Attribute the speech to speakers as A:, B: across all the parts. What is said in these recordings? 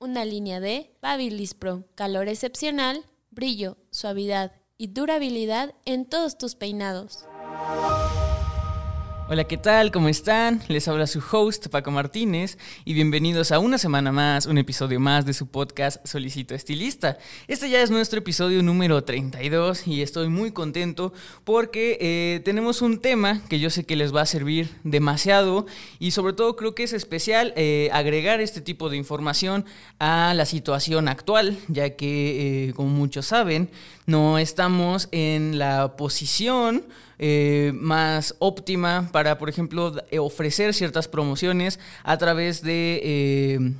A: una línea de Babilis Pro, calor excepcional, brillo, suavidad y durabilidad en todos tus peinados.
B: Hola, ¿qué tal? ¿Cómo están? Les habla su host Paco Martínez y bienvenidos a una semana más, un episodio más de su podcast Solicito Estilista. Este ya es nuestro episodio número 32 y estoy muy contento porque eh, tenemos un tema que yo sé que les va a servir demasiado y sobre todo creo que es especial eh, agregar este tipo de información a la situación actual, ya que, eh, como muchos saben, no estamos en la posición eh, más óptima para, por ejemplo, eh, ofrecer ciertas promociones a través de... Eh,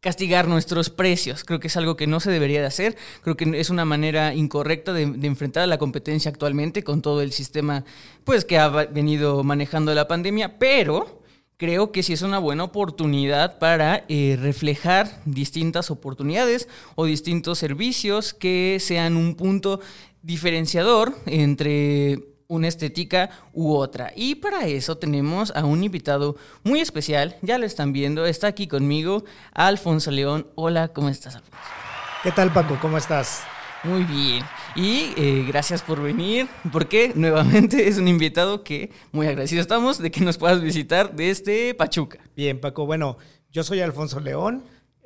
B: castigar nuestros precios. Creo que es algo que no se debería de hacer. Creo que es una manera incorrecta de, enfrentar a la competencia actualmente con todo el sistema pues, que ha venido manejando la pandemia. Pero creo que sí es una buena oportunidad para reflejar distintas oportunidades o distintos servicios que sean un punto diferenciador entre una estética u otra. Y para eso tenemos a un invitado muy especial, ya lo están viendo, está aquí conmigo, Alfonso León. Hola, ¿cómo estás, Alfonso?
C: ¿Qué tal, Paco? ¿Cómo estás?
B: Muy bien. Y eh, gracias por venir, porque nuevamente es un invitado que muy agradecido estamos de que nos puedas visitar desde Pachuca.
C: Bien, Paco. Bueno, yo soy Alfonso León.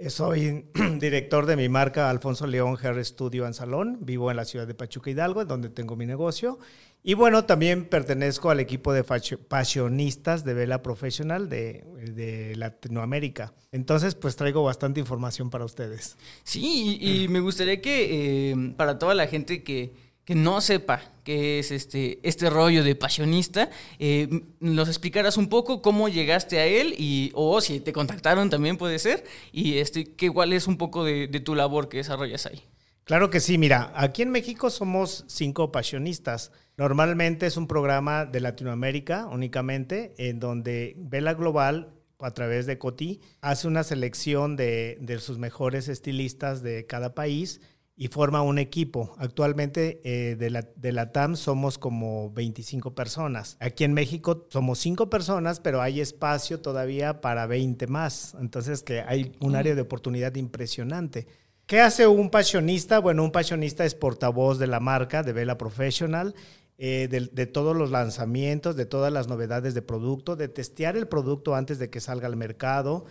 C: Soy director de mi marca Alfonso León Hair Studio en Salón. Vivo en la ciudad de Pachuca Hidalgo, donde tengo mi negocio. Y bueno, también pertenezco al equipo de pasionistas de Vela Professional de, Latinoamérica. Entonces, pues traigo bastante información para ustedes.
B: Sí, y, me gustaría que eh, para toda la gente que, no sepa qué es este, este rollo de pasionista, eh, nos explicaras un poco cómo llegaste a él y, o si te contactaron también puede ser, y este, que, cuál es un poco de tu labor que desarrollas ahí.
C: Claro que sí, mira, aquí en México somos cinco pasionistas. Normalmente es un programa de Latinoamérica únicamente, en donde Vela Global, a través de Coti, hace una selección de, sus mejores estilistas de cada país y forma un equipo. Actualmente eh, de, la, de la TAM somos como 25 personas. Aquí en México somos 5 personas, pero hay espacio todavía para 20 más. Entonces que hay un área de oportunidad impresionante. ¿Qué hace un pasionista? Bueno, un pasionista es portavoz de la marca de Vela Professional eh, de, todos los lanzamientos, de todas las novedades de producto, de testear el producto antes de que salga al mercado.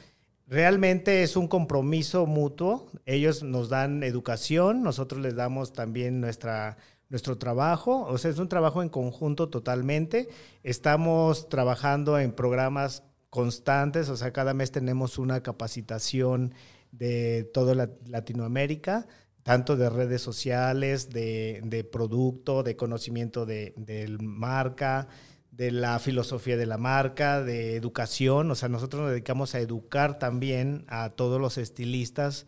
C: Realmente es un compromiso mutuo. Ellos nos dan educación, nosotros les damos también nuestra, nuestro trabajo. O sea, es un trabajo en conjunto totalmente. Estamos trabajando en programas constantes, o sea, cada mes tenemos una capacitación de toda Latinoamérica tanto de redes sociales, de, producto, de conocimiento de, marca, de la filosofía de la marca, de educación. O sea, nosotros nos dedicamos a educar también a todos los estilistas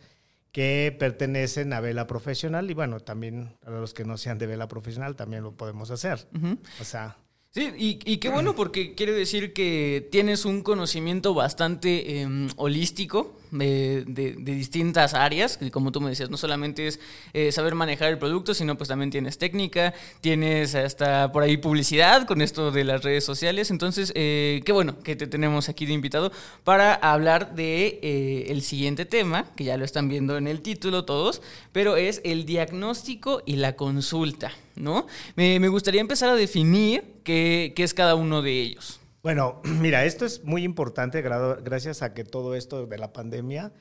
C: que pertenecen a vela profesional y bueno, también a los que no sean de vela profesional también lo podemos hacer. O sea,
B: Sí, y, qué bueno porque quiere decir que tienes un conocimiento bastante em, holístico de, distintas áreas, y como tú me decías, no solamente es eh, saber manejar el producto, sino pues también tienes técnica, tienes hasta por ahí publicidad con esto de las redes sociales, entonces eh, qué bueno que te tenemos aquí de invitado para hablar de eh, el siguiente tema, que ya lo están viendo en el título todos, pero es el diagnóstico y la consulta. ¿No? Me, gustaría empezar a definir qué, es cada uno de ellos.
C: Bueno, mira, esto es muy importante gracias a que todo esto de la pandemia,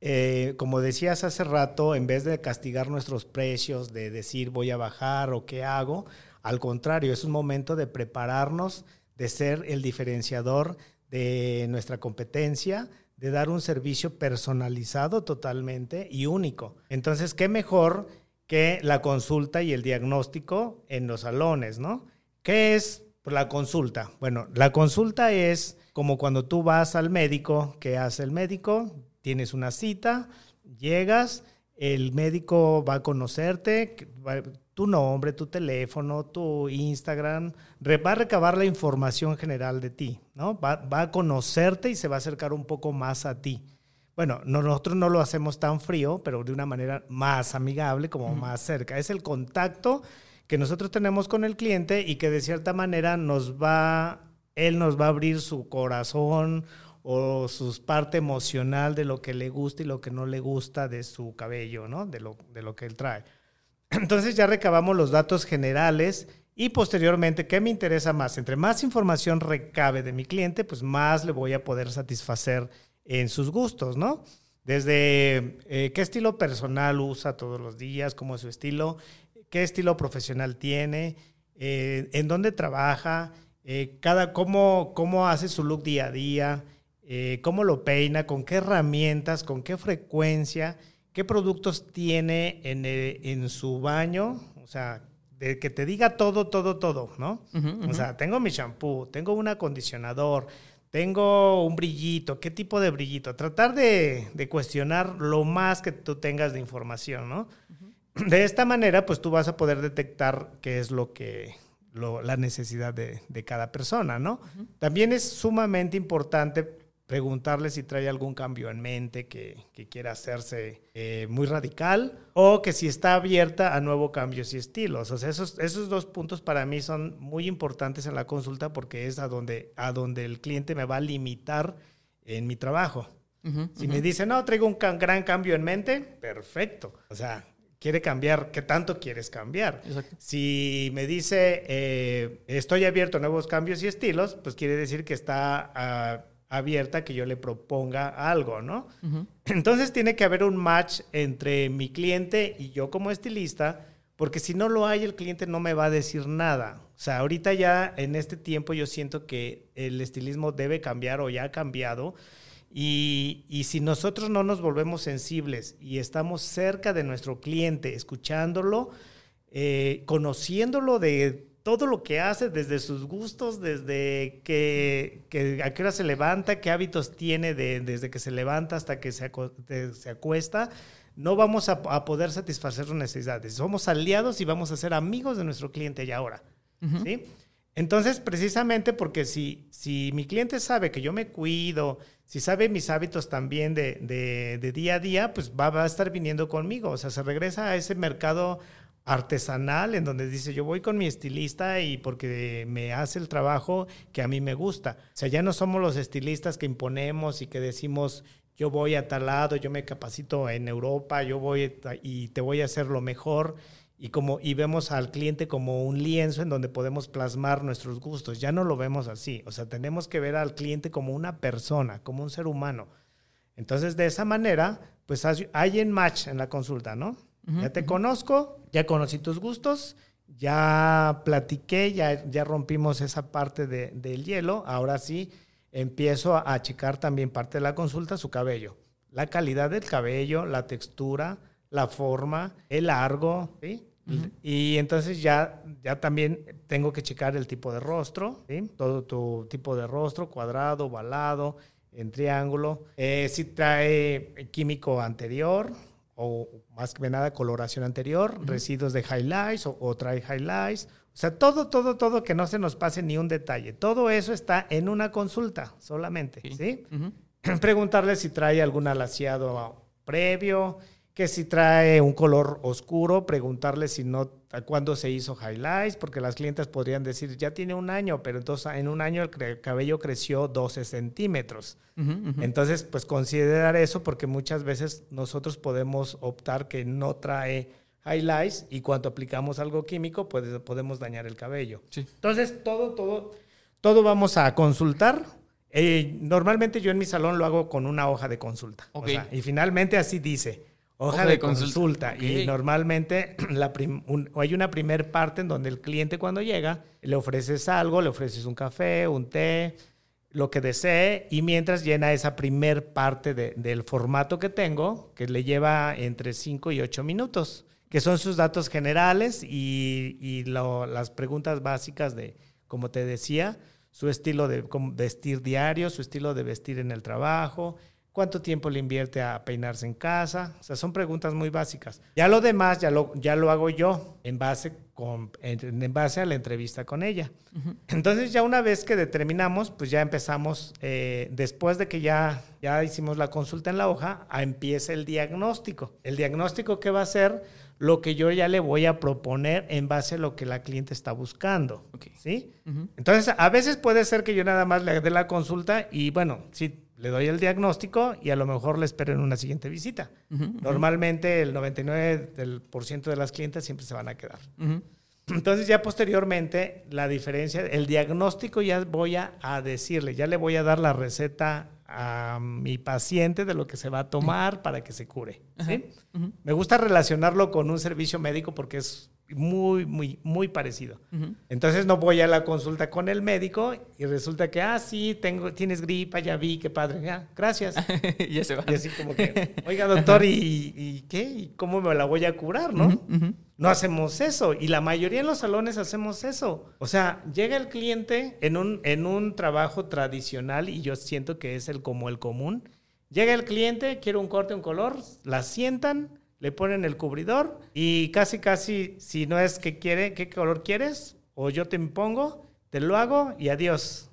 C: eh, como decías hace rato, en vez de castigar nuestros precios, de decir voy a bajar o qué hago, al contrario, es un momento de prepararnos, de ser el diferenciador de nuestra competencia, de dar un servicio personalizado totalmente y único. Entonces, ¿qué mejor que la consulta y el diagnóstico en los salones, ¿no? ¿Qué es la consulta? Bueno, la consulta es como cuando tú vas al médico, ¿qué hace el médico? tienes una cita, llegas, el médico va a conocerte, tu nombre, tu teléfono, tu Instagram, va a recabar la información general de ti, ¿no? Va, va, a conocerte y se va a acercar un poco más a ti. Bueno, nosotros no lo hacemos tan frío, pero de una manera más amigable, como más cerca. Es el contacto que nosotros tenemos con el cliente y que de cierta manera nos va, él nos va a abrir su corazón o su parte emocional de lo que le gusta y lo que no le gusta de su cabello, ¿no? De lo, de lo que él trae. Entonces ya recabamos los datos generales y posteriormente, ¿qué me interesa más? Entre más información recabe de mi cliente, pues más le voy a poder satisfacer en sus gustos, ¿no? Desde eh, qué estilo personal usa todos los días, cómo es su estilo, qué estilo profesional tiene, eh, en dónde trabaja, eh, cada, cómo, cómo hace su look día a día, cómo lo peina, con qué herramientas, con qué frecuencia, qué productos tiene en, en su baño, o sea, de que te diga todo, todo, todo, ¿no? O sea, tengo mi shampoo, tengo un acondicionador, tengo un brillito, ¿qué tipo de brillito? Tratar de, de cuestionar lo más que tú tengas de información, ¿no? De esta manera, pues tú vas a poder detectar qué es lo que, la necesidad de, de, cada persona, ¿no? También es sumamente importante preguntarle si trae algún cambio en mente que, quiera hacerse eh, muy radical o que si está abierta a nuevos cambios y estilos. O sea, esos, esos dos puntos para mí son muy importantes en la consulta porque es a donde, a donde el cliente me va a limitar en mi trabajo. si me dice, no, traigo un gran cambio en mente, perfecto. O sea, quiere cambiar, ¿qué tanto quieres cambiar? Si me dice, eh, estoy abierto a nuevos cambios y estilos, pues quiere decir que está... Ah, abierta que yo le proponga algo, ¿no? Entonces tiene que haber un match entre mi cliente y yo como estilista, porque si no lo hay, el cliente no me va a decir nada. O sea, ahorita ya en este tiempo yo siento que el estilismo debe cambiar o ya ha cambiado. Y, y, si nosotros no nos volvemos sensibles y estamos cerca de nuestro cliente, escuchándolo, eh, conociéndolo de todo lo que hace, desde sus gustos, desde que, a qué hora se levanta, qué hábitos tiene desde que se levanta hasta que se, se acuesta, no vamos a, poder satisfacer sus necesidades. Somos aliados y vamos a ser amigos de nuestro cliente ya ahora. ¿sí? Entonces, precisamente porque si, si mi cliente sabe que yo me cuido, si sabe mis hábitos también de, de, día a día, pues va, va, a estar viniendo conmigo. O sea, se regresa a ese mercado artesanal en donde dice yo voy con mi estilista y porque me hace el trabajo que a mí me gusta. O sea, ya no somos los estilistas que imponemos y que decimos yo voy a tal lado, yo me capacito en Europa, yo voy y te voy a hacer lo mejor y como y vemos al cliente como un lienzo en donde podemos plasmar nuestros gustos. Ya no lo vemos así, o sea, tenemos que ver al cliente como una persona, como un ser humano. Entonces, de esa manera, pues hay en match en la consulta, ¿no? Ya te conozco, ya conocí tus gustos, ya platiqué, ya, ya rompimos esa parte de, del hielo. Ahora sí, empiezo a, checar también parte de la consulta, su cabello. La calidad del cabello, la textura, la forma, el largo, ¿sí? Y entonces ya, ya también tengo que checar el tipo de rostro, ¿sí? Todo tu tipo de rostro, cuadrado, ovalado, en triángulo. Eh, si trae químico anterior, o más que nada coloración anterior, residuos de highlights o, trae highlights. O sea, todo, todo, todo que no se nos pase ni un detalle. Todo eso está en una consulta solamente, ¿sí? Preguntarle si trae algún alaciado previo, que si trae un color oscuro, preguntarle si no, cuándo se hizo highlights, porque las clientes podrían decir, ya tiene un año, pero entonces en un año el cabello creció 12 centímetros. Entonces, pues considerar eso, porque muchas veces nosotros podemos optar que no trae highlights y cuando aplicamos algo químico, pues podemos dañar el cabello. Entonces, todo, todo, todo vamos a consultar. Eh, normalmente yo en mi salón lo hago con una hoja de consulta. y finalmente así dice Hoja, de, consulta. Y normalmente la hay una primer parte en donde el cliente cuando llega le ofreces algo, le ofreces un café, un té, lo que desee, y mientras llena esa primer parte del formato que tengo, que le lleva entre 5 y 8 minutos, que son sus datos generales y, y las preguntas básicas de, como te decía, su estilo de vestir diario, su estilo de vestir en el trabajo, cuánto tiempo le invierte a peinarse en casa. O sea, son preguntas muy básicas. Ya lo demás ya lo, ya lo hago yo en base, con, en, en base a la entrevista con ella. Entonces ya una vez que determinamos, pues ya empezamos, eh, después de que ya, ya hicimos la consulta en la hoja, a empieza el diagnóstico. El diagnóstico que va a ser lo que yo ya le voy a proponer en base a lo que la cliente está buscando. ¿Sí? Entonces, a veces puede ser que yo nada más le dé la consulta y bueno, sí, le doy el diagnóstico y a lo mejor le espero en una siguiente visita. Normalmente el 99% del por ciento de las clientes siempre se van a quedar. Entonces ya posteriormente la diferencia, el diagnóstico ya voy a, a decirle, ya le voy a dar la receta a mi paciente de lo que se va a tomar para que se cure. Me gusta relacionarlo con un servicio médico porque es muy, muy, muy parecido. Entonces no voy a la consulta con el médico y resulta que, ah, sí, tengo, tienes gripa, ya vi, qué padre, ya, gracias.
B: ya se va.
C: Y así como que, oiga, doctor, ¿y, y qué? ¿Y cómo me la voy a curar, no? No hacemos eso. Y la mayoría en los salones hacemos eso. O sea, llega el cliente en un, en un trabajo tradicional y yo siento que es el como el común. Llega el cliente, quiere un corte, un color, la sientan, le ponen el cubridor y casi, casi, si no es que quiere, ¿qué color quieres? O yo te impongo, te lo hago y adiós.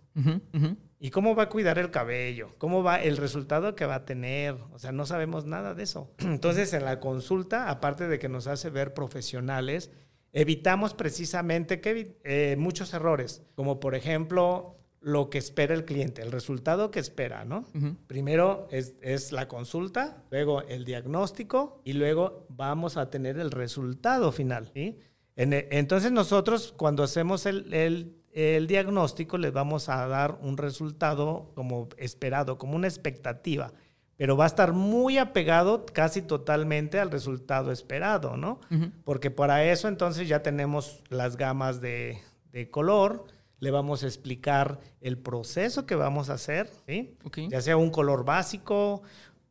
C: ¿Y cómo va a cuidar el cabello? ¿Cómo va el resultado que va a tener? O sea, no sabemos nada de eso. Entonces, en la consulta, aparte de que nos hace ver profesionales, evitamos precisamente que, eh, muchos errores, como por ejemplo lo que espera el cliente, el resultado que espera, ¿no?
B: Ujú.
C: Primero es, es la consulta, luego el diagnóstico y luego vamos a tener el resultado final. ¿sí? En e- entonces nosotros cuando hacemos el, el- el diagnóstico les vamos a dar un resultado como esperado, como una expectativa, pero va a estar muy apegado casi totalmente al resultado esperado, ¿no?
B: Ujú.
C: Porque para eso entonces ya tenemos las gamas de, de color, le vamos a explicar el proceso que vamos a hacer, ¿sí?
B: Ok.
C: ya sea un color básico,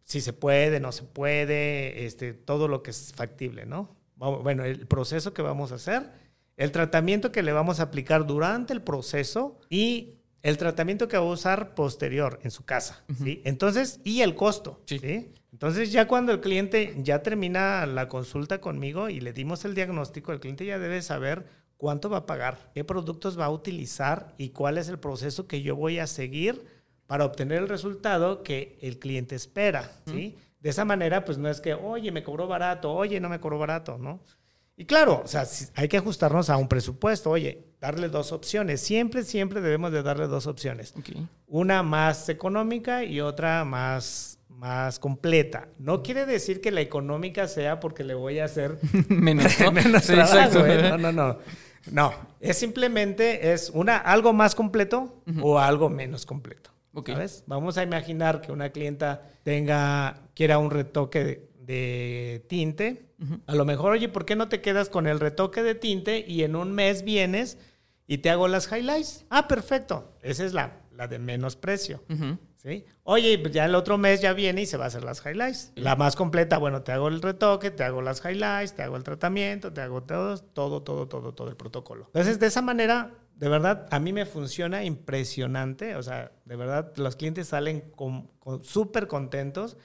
C: si se puede, no se puede, este, todo lo que es factible, ¿no? Bueno, el proceso que vamos a hacer, el tratamiento que le vamos a aplicar durante el proceso y el tratamiento que va a usar posterior en su casa, ¿sí? Entonces, y el costo,
B: Sí.
C: ¿sí? Entonces, ya cuando el cliente ya termina la consulta conmigo y le dimos el diagnóstico, el cliente ya debe saber cuánto va a pagar, qué productos va a utilizar y cuál es el proceso que yo voy a seguir para obtener el resultado que el cliente espera, ¿sí? De esa manera, pues no es que, oye, me cobró barato, oye, no me cobró barato, ¿no? Y claro, o sea, hay que ajustarnos a un presupuesto, oye, darle dos opciones. Siempre, siempre debemos de darle dos opciones.
B: Ok.
C: Una más económica y otra más, más completa. No quiere decir que la económica sea porque le voy a hacer
B: Menos, ¿no?
C: menos
B: Sí,
C: trabajo,
B: exacto.
C: ¿eh? No, no, no. No, es simplemente es una algo más completo o algo menos completo. ¿Sabes? Vamos a imaginar que una clienta tenga quiera un retoque de, de tinte. A lo mejor, oye, ¿por qué no te quedas con el retoque de tinte y en un mes vienes y te hago las highlights? Ah, perfecto. Esa es la, la de menos precio. ¿Sí? Oye, ya el otro mes ya viene y se va a hacer las highlights. La más completa, bueno, te hago el retoque, te hago las highlights, te hago el tratamiento, te hago todo, todo, todo, todo, todo el protocolo. Entonces, de esa manera, de verdad, a mí me funciona impresionante. O sea, de verdad, los clientes salen con, con- súper contentos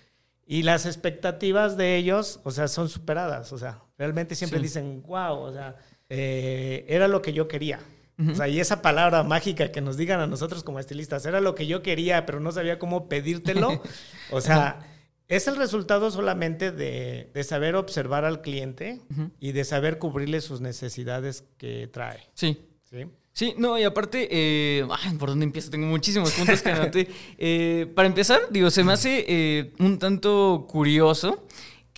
C: y las expectativas de ellos, o sea, son superadas. O sea, realmente siempre
B: Sí.
C: dicen, wow, o sea, eh, era lo que yo quería. O sea, y esa palabra mágica que nos digan a nosotros como estilistas, era lo que yo quería, pero no sabía cómo pedírtelo. O sea, es el resultado solamente de, de saber observar al cliente y de saber cubrirle sus necesidades que trae.
B: Sí.
C: ¿sí?
B: Sí, no, y aparte, eh, ay, ¿por dónde empiezo? Tengo muchísimos puntos que anoté. Eh, para empezar, digo, se me hace eh, un tanto curioso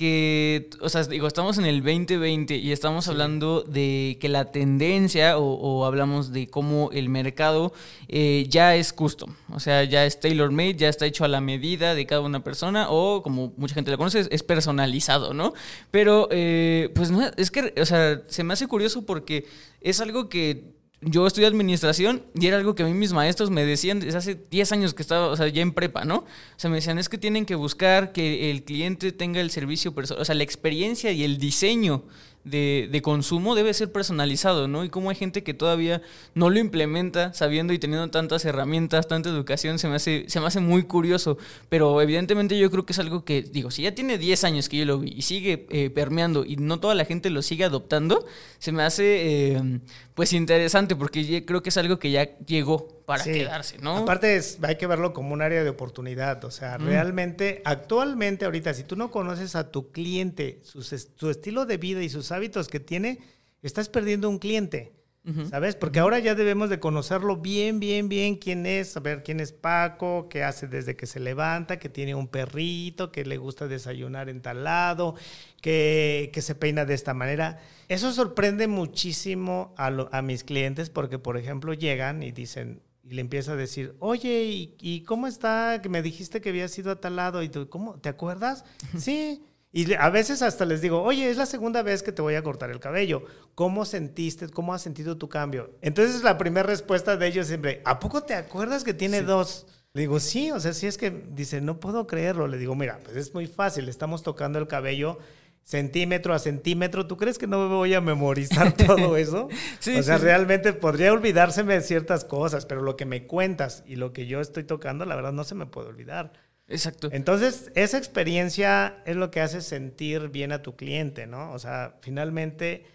B: que, o sea, digo, estamos en el 2020 y estamos hablando de que la tendencia o, o hablamos de cómo el mercado eh, ya es custom, o sea, ya es tailor made, ya está hecho a la medida de cada una persona o como mucha gente lo conoce, es, es personalizado, ¿no? Pero, eh, pues no, es que, o sea, se me hace curioso porque es algo que yo estudié administración y era algo que a mí mis maestros me decían desde hace 10 años que estaba, o sea, ya en prepa, ¿no? O sea, me decían, es que tienen que buscar que el cliente tenga el servicio personal, o sea, la experiencia y el diseño de, de, consumo debe ser personalizado, ¿no? Y cómo hay gente que todavía no lo implementa sabiendo y teniendo tantas herramientas, tanta educación, se me hace, se me hace muy curioso. Pero evidentemente yo creo que es algo que, digo, si ya tiene 10 años que yo lo vi y sigue eh, permeando y no toda la gente lo sigue adoptando, se me hace eh, pues interesante porque creo que es algo que ya llegó para quedarse, ¿no?
C: Aparte es, hay que verlo como un área de oportunidad, o sea, realmente, actualmente ahorita, si tú no conoces a tu cliente, su, su estilo de vida y sus hábitos que tiene, estás perdiendo un cliente. ¿Sabes? Porque ahora ya debemos de conocerlo bien, bien, bien quién es, saber quién es Paco, qué hace desde que se levanta, que tiene un perrito, que le gusta desayunar en tal lado, que, que se peina de esta manera. Eso sorprende muchísimo a, a mis clientes porque, por ejemplo, llegan y dicen, y le empieza a decir, oye, ¿y, ¿y, cómo está? Que me dijiste que había sido a tal lado. ¿Y tú, cómo? ¿Te acuerdas? sí. Y a veces hasta les digo, oye, es la segunda vez que te voy a cortar el cabello. ¿Cómo sentiste? ¿Cómo has sentido tu cambio? Entonces la primera respuesta de ellos siempre, ¿a poco te acuerdas que tiene dos? Le digo, sí, o sea, sí es que dice, no puedo creerlo. Le digo, mira, pues es muy fácil, estamos tocando el cabello centímetro a centímetro. ¿Tú crees que no me voy a memorizar todo eso? sí, o sea, realmente podría olvidárseme de ciertas cosas, pero lo que me cuentas y lo que yo estoy tocando, la verdad no se me puede olvidar.
B: Exacto.
C: Entonces, esa experiencia es lo que hace sentir bien a tu cliente, ¿no? O sea, finalmente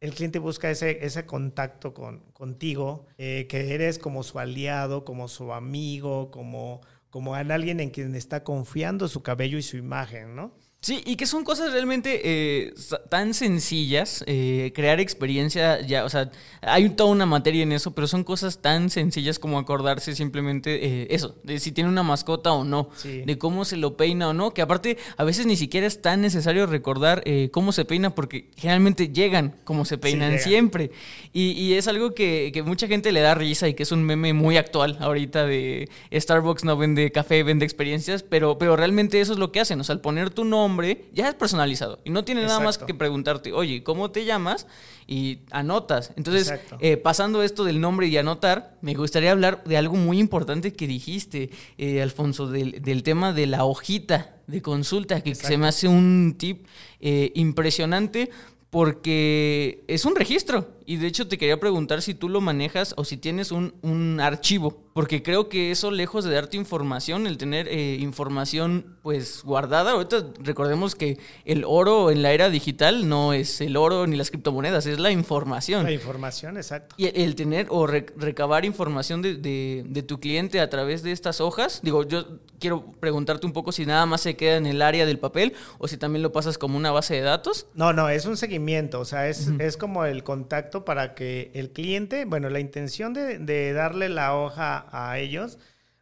C: el cliente busca ese, ese contacto con, contigo, eh, que eres como su aliado, como su amigo, como, como en alguien en quien está confiando su cabello y su imagen, ¿no?
B: Sí, y que son cosas realmente eh, tan sencillas, eh, crear experiencia, ya, o sea, hay toda una materia en eso, pero son cosas tan sencillas como acordarse simplemente eh, eso, de si tiene una mascota o no, de cómo se lo peina o no, que aparte a veces ni siquiera es tan necesario recordar cómo se peina porque generalmente llegan como se peinan siempre. Y, y, es algo que, que, mucha gente le da risa y que es un meme muy actual ahorita de Starbucks no vende café, vende experiencias, pero, pero realmente eso es lo que hacen, o sea, al poner tu nombre, ya es personalizado. Y no tiene nada más que preguntarte, oye, ¿cómo te llamas? Y anotas. Entonces, eh, pasando esto del nombre y anotar, me gustaría hablar de algo muy importante que dijiste, eh, Alfonso, del, del, tema de la hojita de consulta, que se me hace un tip eh, impresionante porque es un registro. Y de hecho te quería preguntar si tú lo manejas o si tienes un, un archivo, porque creo que eso lejos de darte información, el tener eh, información pues guardada, ahorita recordemos que el oro en la era digital no es el oro ni las criptomonedas, es la información.
C: La información, exacto.
B: Y el, tener o recabar información de, de, de, tu cliente a través de estas hojas, digo, yo quiero preguntarte un poco si nada más se queda en el área del papel o si también lo pasas como una base de datos.
C: No, no, es un seguimiento, o sea, es, es como el contacto para que el cliente, bueno, la intención de, darle la hoja a ellos,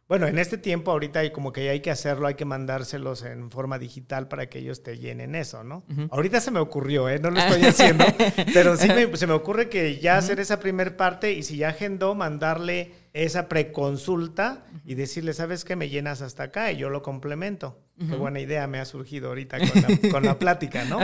C: bueno, en este tiempo ahorita hay como que hay que hacerlo, hay que mandárselos en forma digital para que ellos te llenen eso, ¿no? Ahorita se me ocurrió, ¿eh? No lo estoy haciendo, pero sí se me ocurre que ya hacer esa primer parte y si ya agendó, mandarle esa preconsulta y decirle, ¿sabes qué? Me llenas hasta acá y yo lo complemento. Qué buena idea me ha surgido ahorita con la, con la plática, ¿no?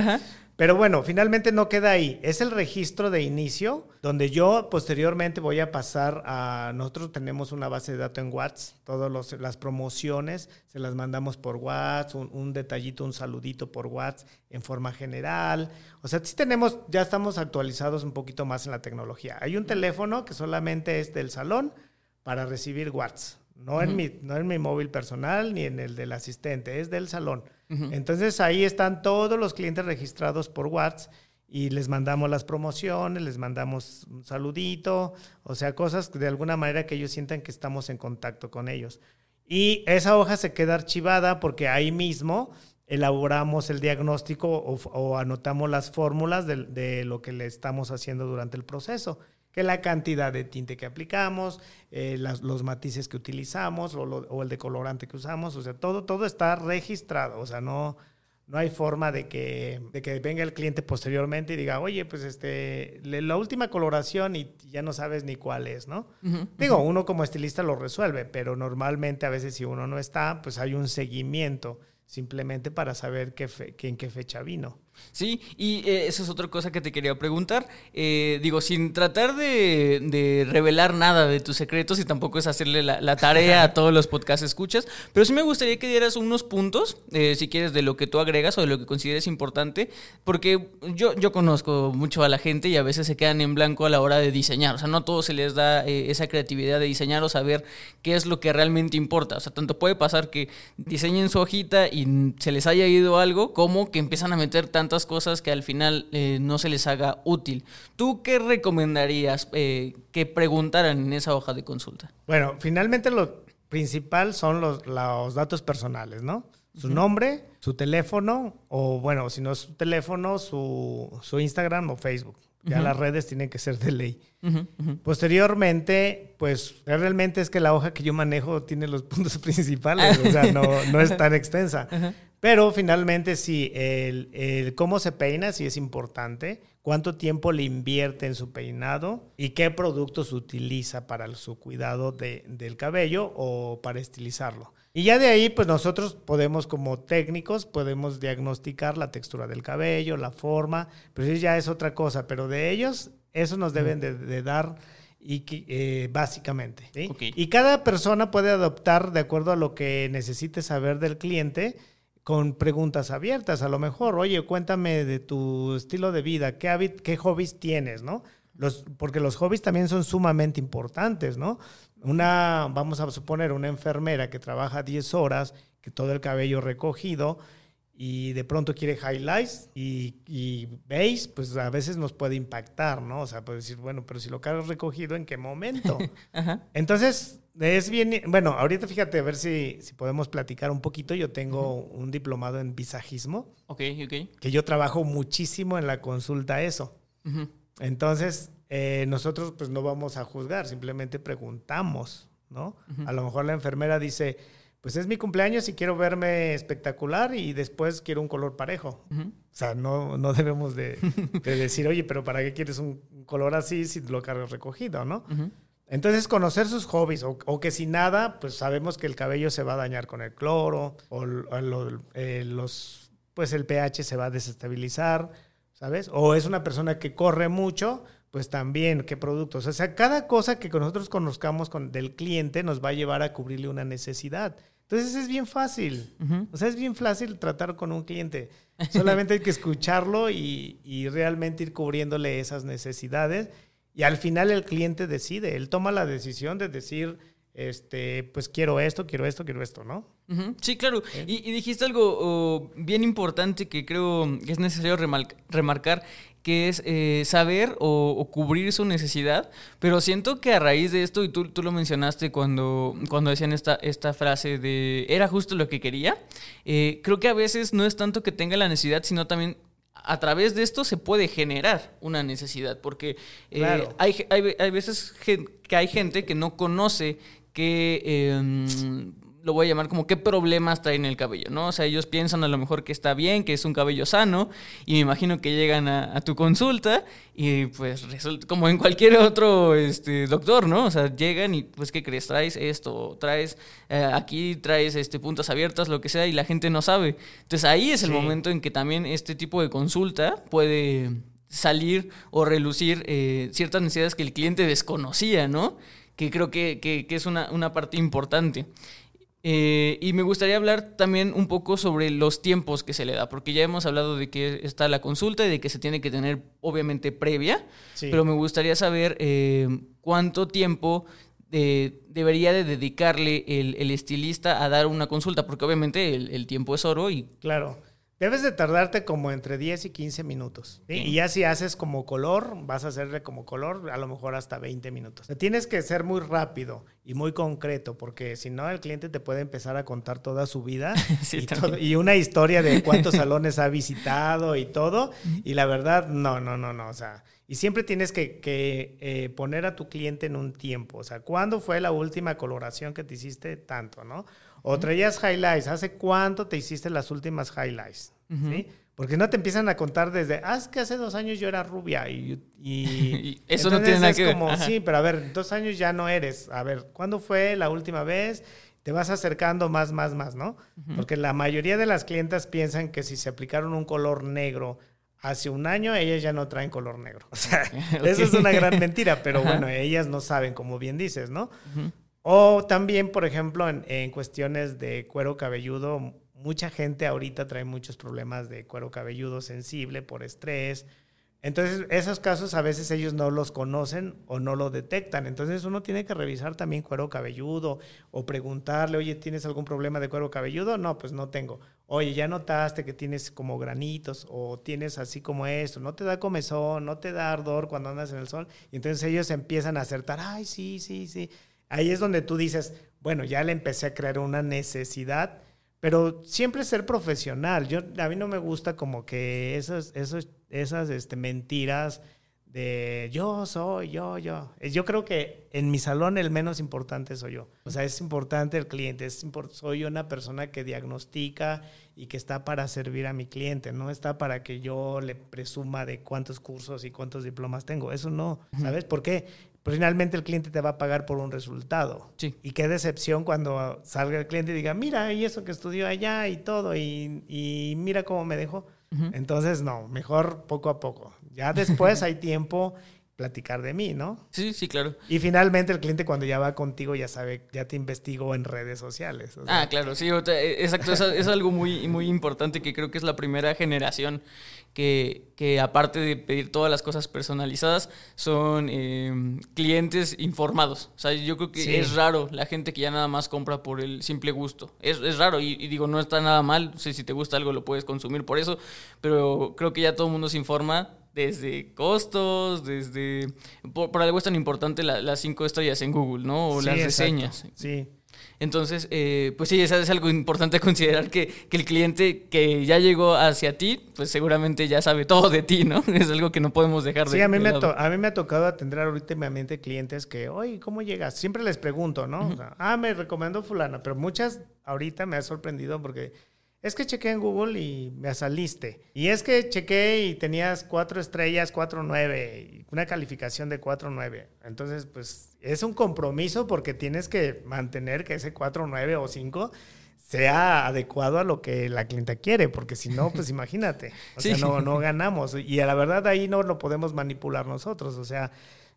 C: Pero bueno, finalmente no queda ahí. Es el registro de inicio, donde yo posteriormente voy a pasar a. Nosotros tenemos una base de datos en WhatsApp, todas las promociones se las mandamos por WhatsApp, un, un, detallito, un saludito por WhatsApp en forma general. O sea, sí tenemos, ya estamos actualizados un poquito más en la tecnología. Hay un teléfono que solamente es del salón para recibir WhatsApp. No, en mi, no en mi móvil personal ni en el del asistente, es del salón. Entonces ahí están todos los clientes registrados por WhatsApp y les mandamos las promociones, les mandamos un saludito, o sea, cosas de alguna manera que ellos sientan que estamos en contacto con ellos. Y esa hoja se queda archivada porque ahí mismo elaboramos el diagnóstico o, anotamos las fórmulas de, de, lo que le estamos haciendo durante el proceso que la cantidad de tinte que aplicamos, eh, los matices que utilizamos o, el decolorante que usamos, o sea, todo, todo está registrado, o sea, no, no hay forma de que, de que venga el cliente posteriormente y diga, oye, pues este, la última coloración y ya no sabes ni cuál es, ¿no? Digo, uno como estilista lo resuelve, pero normalmente a veces si uno no está, pues hay un seguimiento simplemente para saber qué en qué fecha vino.
B: Sí, y eh, esa es otra cosa que te quería preguntar. Eh, digo, sin tratar de, revelar nada de tus secretos y tampoco es hacerle la, tarea a todos los podcasts escuchas, pero sí me gustaría que dieras unos puntos, eh, si quieres, de lo que tú agregas o de lo que consideres importante, porque yo, yo conozco mucho a la gente y a veces se quedan en blanco a la hora de diseñar. O sea, no a todos se les da esa creatividad de diseñar o saber qué es lo que realmente importa. O sea, tanto puede pasar que diseñen su hojita y se les haya ido algo, como que empiezan a meter tantas cosas que al final eh, no se les haga útil. ¿Tú qué recomendarías eh, que preguntaran en esa hoja de consulta?
C: Bueno, finalmente lo principal son los, datos personales, ¿no? Su nombre, su teléfono, o bueno, si no es su teléfono, su, Instagram o Facebook. Ya las redes tienen que ser de ley. Posteriormente, pues realmente es que la hoja que yo manejo tiene los puntos principales, o sea, no, no es tan extensa. Pero finalmente sí, el, cómo se peina sí es importante, cuánto tiempo le invierte en su peinado y qué productos utiliza para su cuidado del cabello o para estilizarlo. Y ya de ahí, pues nosotros podemos como técnicos, podemos diagnosticar la textura del cabello, la forma, pero eso ya es otra cosa, pero de ellos, eso nos deben de, dar y eh, básicamente. Y cada persona puede adoptar de acuerdo a lo que necesite saber del cliente con preguntas abiertas. A lo mejor, oye, cuéntame de tu estilo de vida, qué, qué hobbies tienes, ¿no? Los, porque los hobbies también son sumamente importantes, ¿no? Una, vamos a suponer, una enfermera que trabaja 10 horas, que todo el cabello recogido, y de pronto quiere highlights y, y veis, pues a veces nos puede impactar, ¿no? O sea, puede decir, bueno, pero si lo cargas recogido, ¿en qué momento? Entonces, es bien, bueno, ahorita fíjate, a ver si, si podemos platicar un poquito. Yo tengo un diplomado en visajismo.
B: Ok, ok.
C: Que yo trabajo muchísimo en la consulta eso. Entonces, eh, nosotros pues no vamos a juzgar, simplemente preguntamos, ¿no? A lo mejor la enfermera dice pues es mi cumpleaños y quiero verme espectacular y después quiero un color parejo. O sea, no, no debemos de, decir, oye, pero ¿para qué quieres un color así si lo cargas recogido, no? Entonces, conocer sus hobbies, o, que si nada, pues sabemos que el cabello se va a dañar con el cloro, o, eh, los, pues el pH se va a desestabilizar, ¿sabes? O es una persona que corre mucho, pues también qué productos. O sea, cada cosa que nosotros conozcamos con, del cliente nos va a llevar a cubrirle una necesidad. Entonces es bien fácil. O sea, es bien fácil tratar con un cliente. Solamente hay que escucharlo y, realmente ir cubriéndole esas necesidades. Y al final el cliente decide, él toma la decisión de decir, este, pues quiero esto, quiero esto, quiero esto, ¿no?
B: Sí, claro. Y, dijiste algo oh, bien importante que creo que es necesario remarcar, que es eh, saber o, cubrir su necesidad, pero siento que a raíz de esto, y tú, tú lo mencionaste cuando, cuando decían esta, esta frase de era justo lo que quería, eh, creo que a veces no es tanto que tenga la necesidad, sino también a través de esto se puede generar una necesidad, porque eh, hay, hay, hay, veces que hay gente que no conoce que em, lo voy a llamar como qué problemas trae en el cabello, ¿no? O sea, ellos piensan a lo mejor que está bien, que es un cabello sano, y me imagino que llegan a, tu consulta y pues resulta, como en cualquier otro este, doctor, ¿no? O sea, llegan y pues, ¿qué crees? Traes esto, traes eh, aquí, traes este, puntas abiertas, lo que sea, y la gente no sabe. Entonces ahí es el momento en que también este tipo de consulta puede salir o relucir eh, ciertas necesidades que el cliente desconocía, ¿no? Que creo que, que, que es una, una parte importante. Eh, y me gustaría hablar también un poco sobre los tiempos que se le da, porque ya hemos hablado de que está la consulta y de que se tiene que tener obviamente previa, pero me gustaría saber eh, cuánto tiempo eh, debería de dedicarle el, estilista a dar una consulta, porque obviamente el, el tiempo es oro y...
C: Claro. Debes de tardarte como entre 10 y 15 minutos. Y ya si haces como color, vas a hacerle como color a lo mejor hasta 20 minutos. tienes que ser muy rápido y muy concreto, porque si no, el cliente te puede empezar a contar toda su vida y, una historia de cuántos salones ha visitado y todo. Y la verdad, no, no, no, no. O sea, y siempre tienes que, eh, poner a tu cliente en un tiempo. O sea, ¿cuándo fue la última coloración que te hiciste tanto, no? O traías highlights. ¿Hace cuánto te hiciste las últimas highlights? ¿Sí? Porque no te empiezan a contar desde, ah, es que hace dos años yo era rubia y...
B: eso no tiene nada que ver.
C: sí, pero a ver, dos años ya no eres. A ver, ¿cuándo fue la última vez? te vas acercando más, más, más, ¿no? Porque la mayoría de las clientas piensan que si se aplicaron un color negro hace un año, ellas ya no traen color negro. O sea, eso es una gran mentira, pero bueno, ellas no saben, como bien dices, ¿no? O también, por ejemplo, en, cuestiones de cuero cabelludo, mucha gente ahorita trae muchos problemas de cuero cabelludo sensible por estrés, entonces, esos casos a veces ellos no los conocen o no lo detectan. Entonces, uno tiene que revisar también cuero cabelludo o preguntarle, oye, ¿tienes algún problema de cuero cabelludo? No, pues no tengo. Oye, ¿ya notaste que tienes como granitos o tienes así como esto? ¿No te da comezón? ¿No te da ardor cuando andas en el sol? Entonces ellos empiezan a acertar, ay, sí, sí, sí. Ahí es donde tú dices, bueno, ya le empecé a crear una necesidad pero siempre ser profesional. Yo, a mí no me gusta como que esos, esos, esas este, mentiras de yo soy, yo, yo. Yo creo que en mi salón el menos importante soy yo. O sea, es importante el cliente. Es soy una persona que diagnostica y que está para servir a mi cliente. No está para que yo le presuma de cuántos cursos y cuántos diplomas tengo. Eso no. ¿Sabes por qué? Pero finalmente el cliente te va a pagar por un resultado.
B: Sí.
C: Y qué decepción cuando salga el cliente y diga, mira, y eso que estudió allá y todo, y, y mira cómo me dejó. Entonces, no, mejor poco a poco. Ya después hay tiempo platicar de mí, ¿no?
B: Sí, sí, claro.
C: Y finalmente el cliente cuando ya va contigo ya sabe, ya te investigó en redes sociales.
B: ah, claro, sí, eh, exacto, es, es, algo muy, muy importante que creo que es la primera generación que, que aparte de pedir todas las cosas personalizadas, son em, clientes informados. O sea, yo creo que es raro la gente que ya nada más compra por el simple gusto. Es, es raro y, digo, no está nada mal. si te gusta algo lo puedes consumir por eso, pero creo que ya todo el mundo se informa desde costos, desde... Por, algo es tan importante las cinco estrellas en Google, ¿no? O las reseñas.
C: Sí.
B: Entonces, eh, pues sí, es, es algo importante considerar que, que, el cliente que ya llegó hacia ti, pues seguramente ya sabe todo de ti, ¿no? Es algo que no podemos dejar de
C: Sí, a mí, me, a mí me ha tocado atender últimamente clientes que, oye, ¿cómo llegas? Siempre les pregunto, ¿no? ah, me recomendó fulana, pero muchas ahorita me ha sorprendido porque es que chequé en Google y me saliste. Y es que chequé y tenías cuatro estrellas, cuatro nueve, una calificación de cuatro nueve. Entonces, pues es un compromiso porque tienes que mantener que ese cuatro nueve o cinco sea adecuado a lo que la clienta quiere, porque si no, pues imagínate, o sea, no, no ganamos. Y a la verdad ahí no lo podemos manipular nosotros, o sea,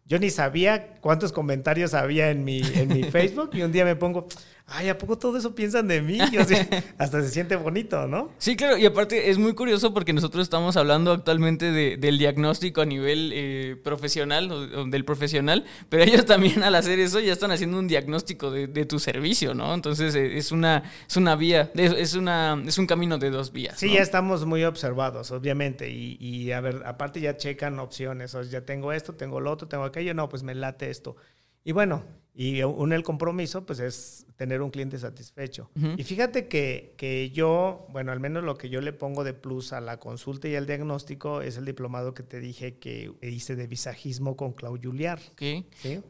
C: yo ni sabía cuántos comentarios había en mi, en mi Facebook y un día me pongo, ay, ¿a poco todo eso piensan de mí? hasta se siente bonito, ¿no?
B: Sí, claro, y aparte es muy curioso porque nosotros estamos hablando actualmente del diagnóstico a nivel eh, profesional, o, del profesional, pero ellos también al hacer eso ya están haciendo un diagnóstico de, tu servicio, ¿no? Entonces eh, es una, es una vía, es, una, es un camino de dos vías.
C: Sí, ya estamos muy observados, obviamente, y, y a ver, aparte ya checan opciones, o sea, ya tengo esto, tengo lo otro, tengo aquello, no, pues me late esto. Y bueno, y un el compromiso, pues es tener un cliente satisfecho. Y fíjate que, que, yo, bueno, al menos lo que yo le pongo de plus a la consulta y al diagnóstico es el diplomado que te dije que hice de visajismo con Clau Juliar.
B: ¿Sí?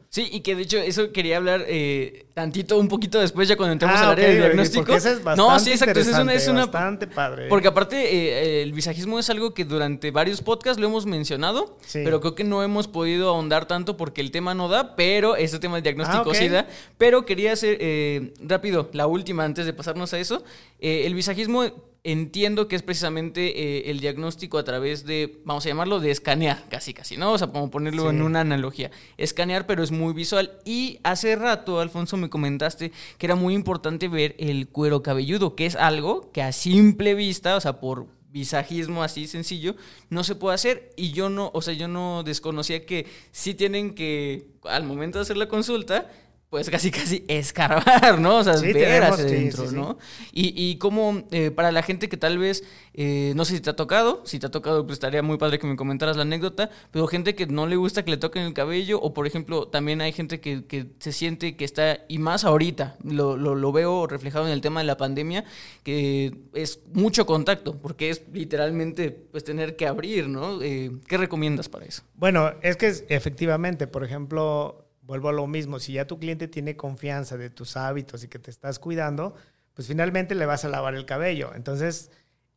B: ¿Sí? y que de hecho eso quería hablar eh, tantito, un poquito después, ya cuando entramos ah, al área de diagnóstico.
C: Porque es bastante no, sí, exacto. Es una, es una, bastante padre.
B: Porque aparte, eh, el visajismo es algo que durante varios podcasts lo hemos mencionado, pero creo que no hemos podido ahondar tanto porque el tema no da, pero ese tema del diagnóstico Ah, pero quería hacer eh, rápido la última antes de pasarnos a eso. Eh, el visajismo entiendo que es precisamente eh, el diagnóstico a través de, vamos a llamarlo, de escanear, casi casi, ¿no? O sea, como ponerlo en una analogía. Escanear, pero es muy visual. Y hace rato, Alfonso, me comentaste que era muy importante ver el cuero cabelludo, que es algo que a simple vista, o sea, por visajismo así sencillo, no se puede hacer y yo no, o sea, yo no desconocía que sí tienen que, al momento de hacer la consulta, pues casi casi escarbar, ¿no? O sea, ver hacia adentro, ¿no? Y, y como eh, para la gente que tal vez, eh, no sé si te ha tocado, si te ha tocado, pues estaría muy padre que me comentaras la anécdota, pero gente que no le gusta que le toquen el cabello, o por ejemplo, también hay gente que, que se siente que está, y más ahorita, lo, lo, lo, veo reflejado en el tema de la pandemia, que es mucho contacto, porque es literalmente pues tener que abrir, ¿no? Eh, ¿Qué recomiendas para eso?
C: Bueno, es que efectivamente, por ejemplo, vuelvo a lo mismo, si ya tu cliente tiene confianza de tus hábitos y que te estás cuidando, pues finalmente le vas a lavar el cabello. Entonces,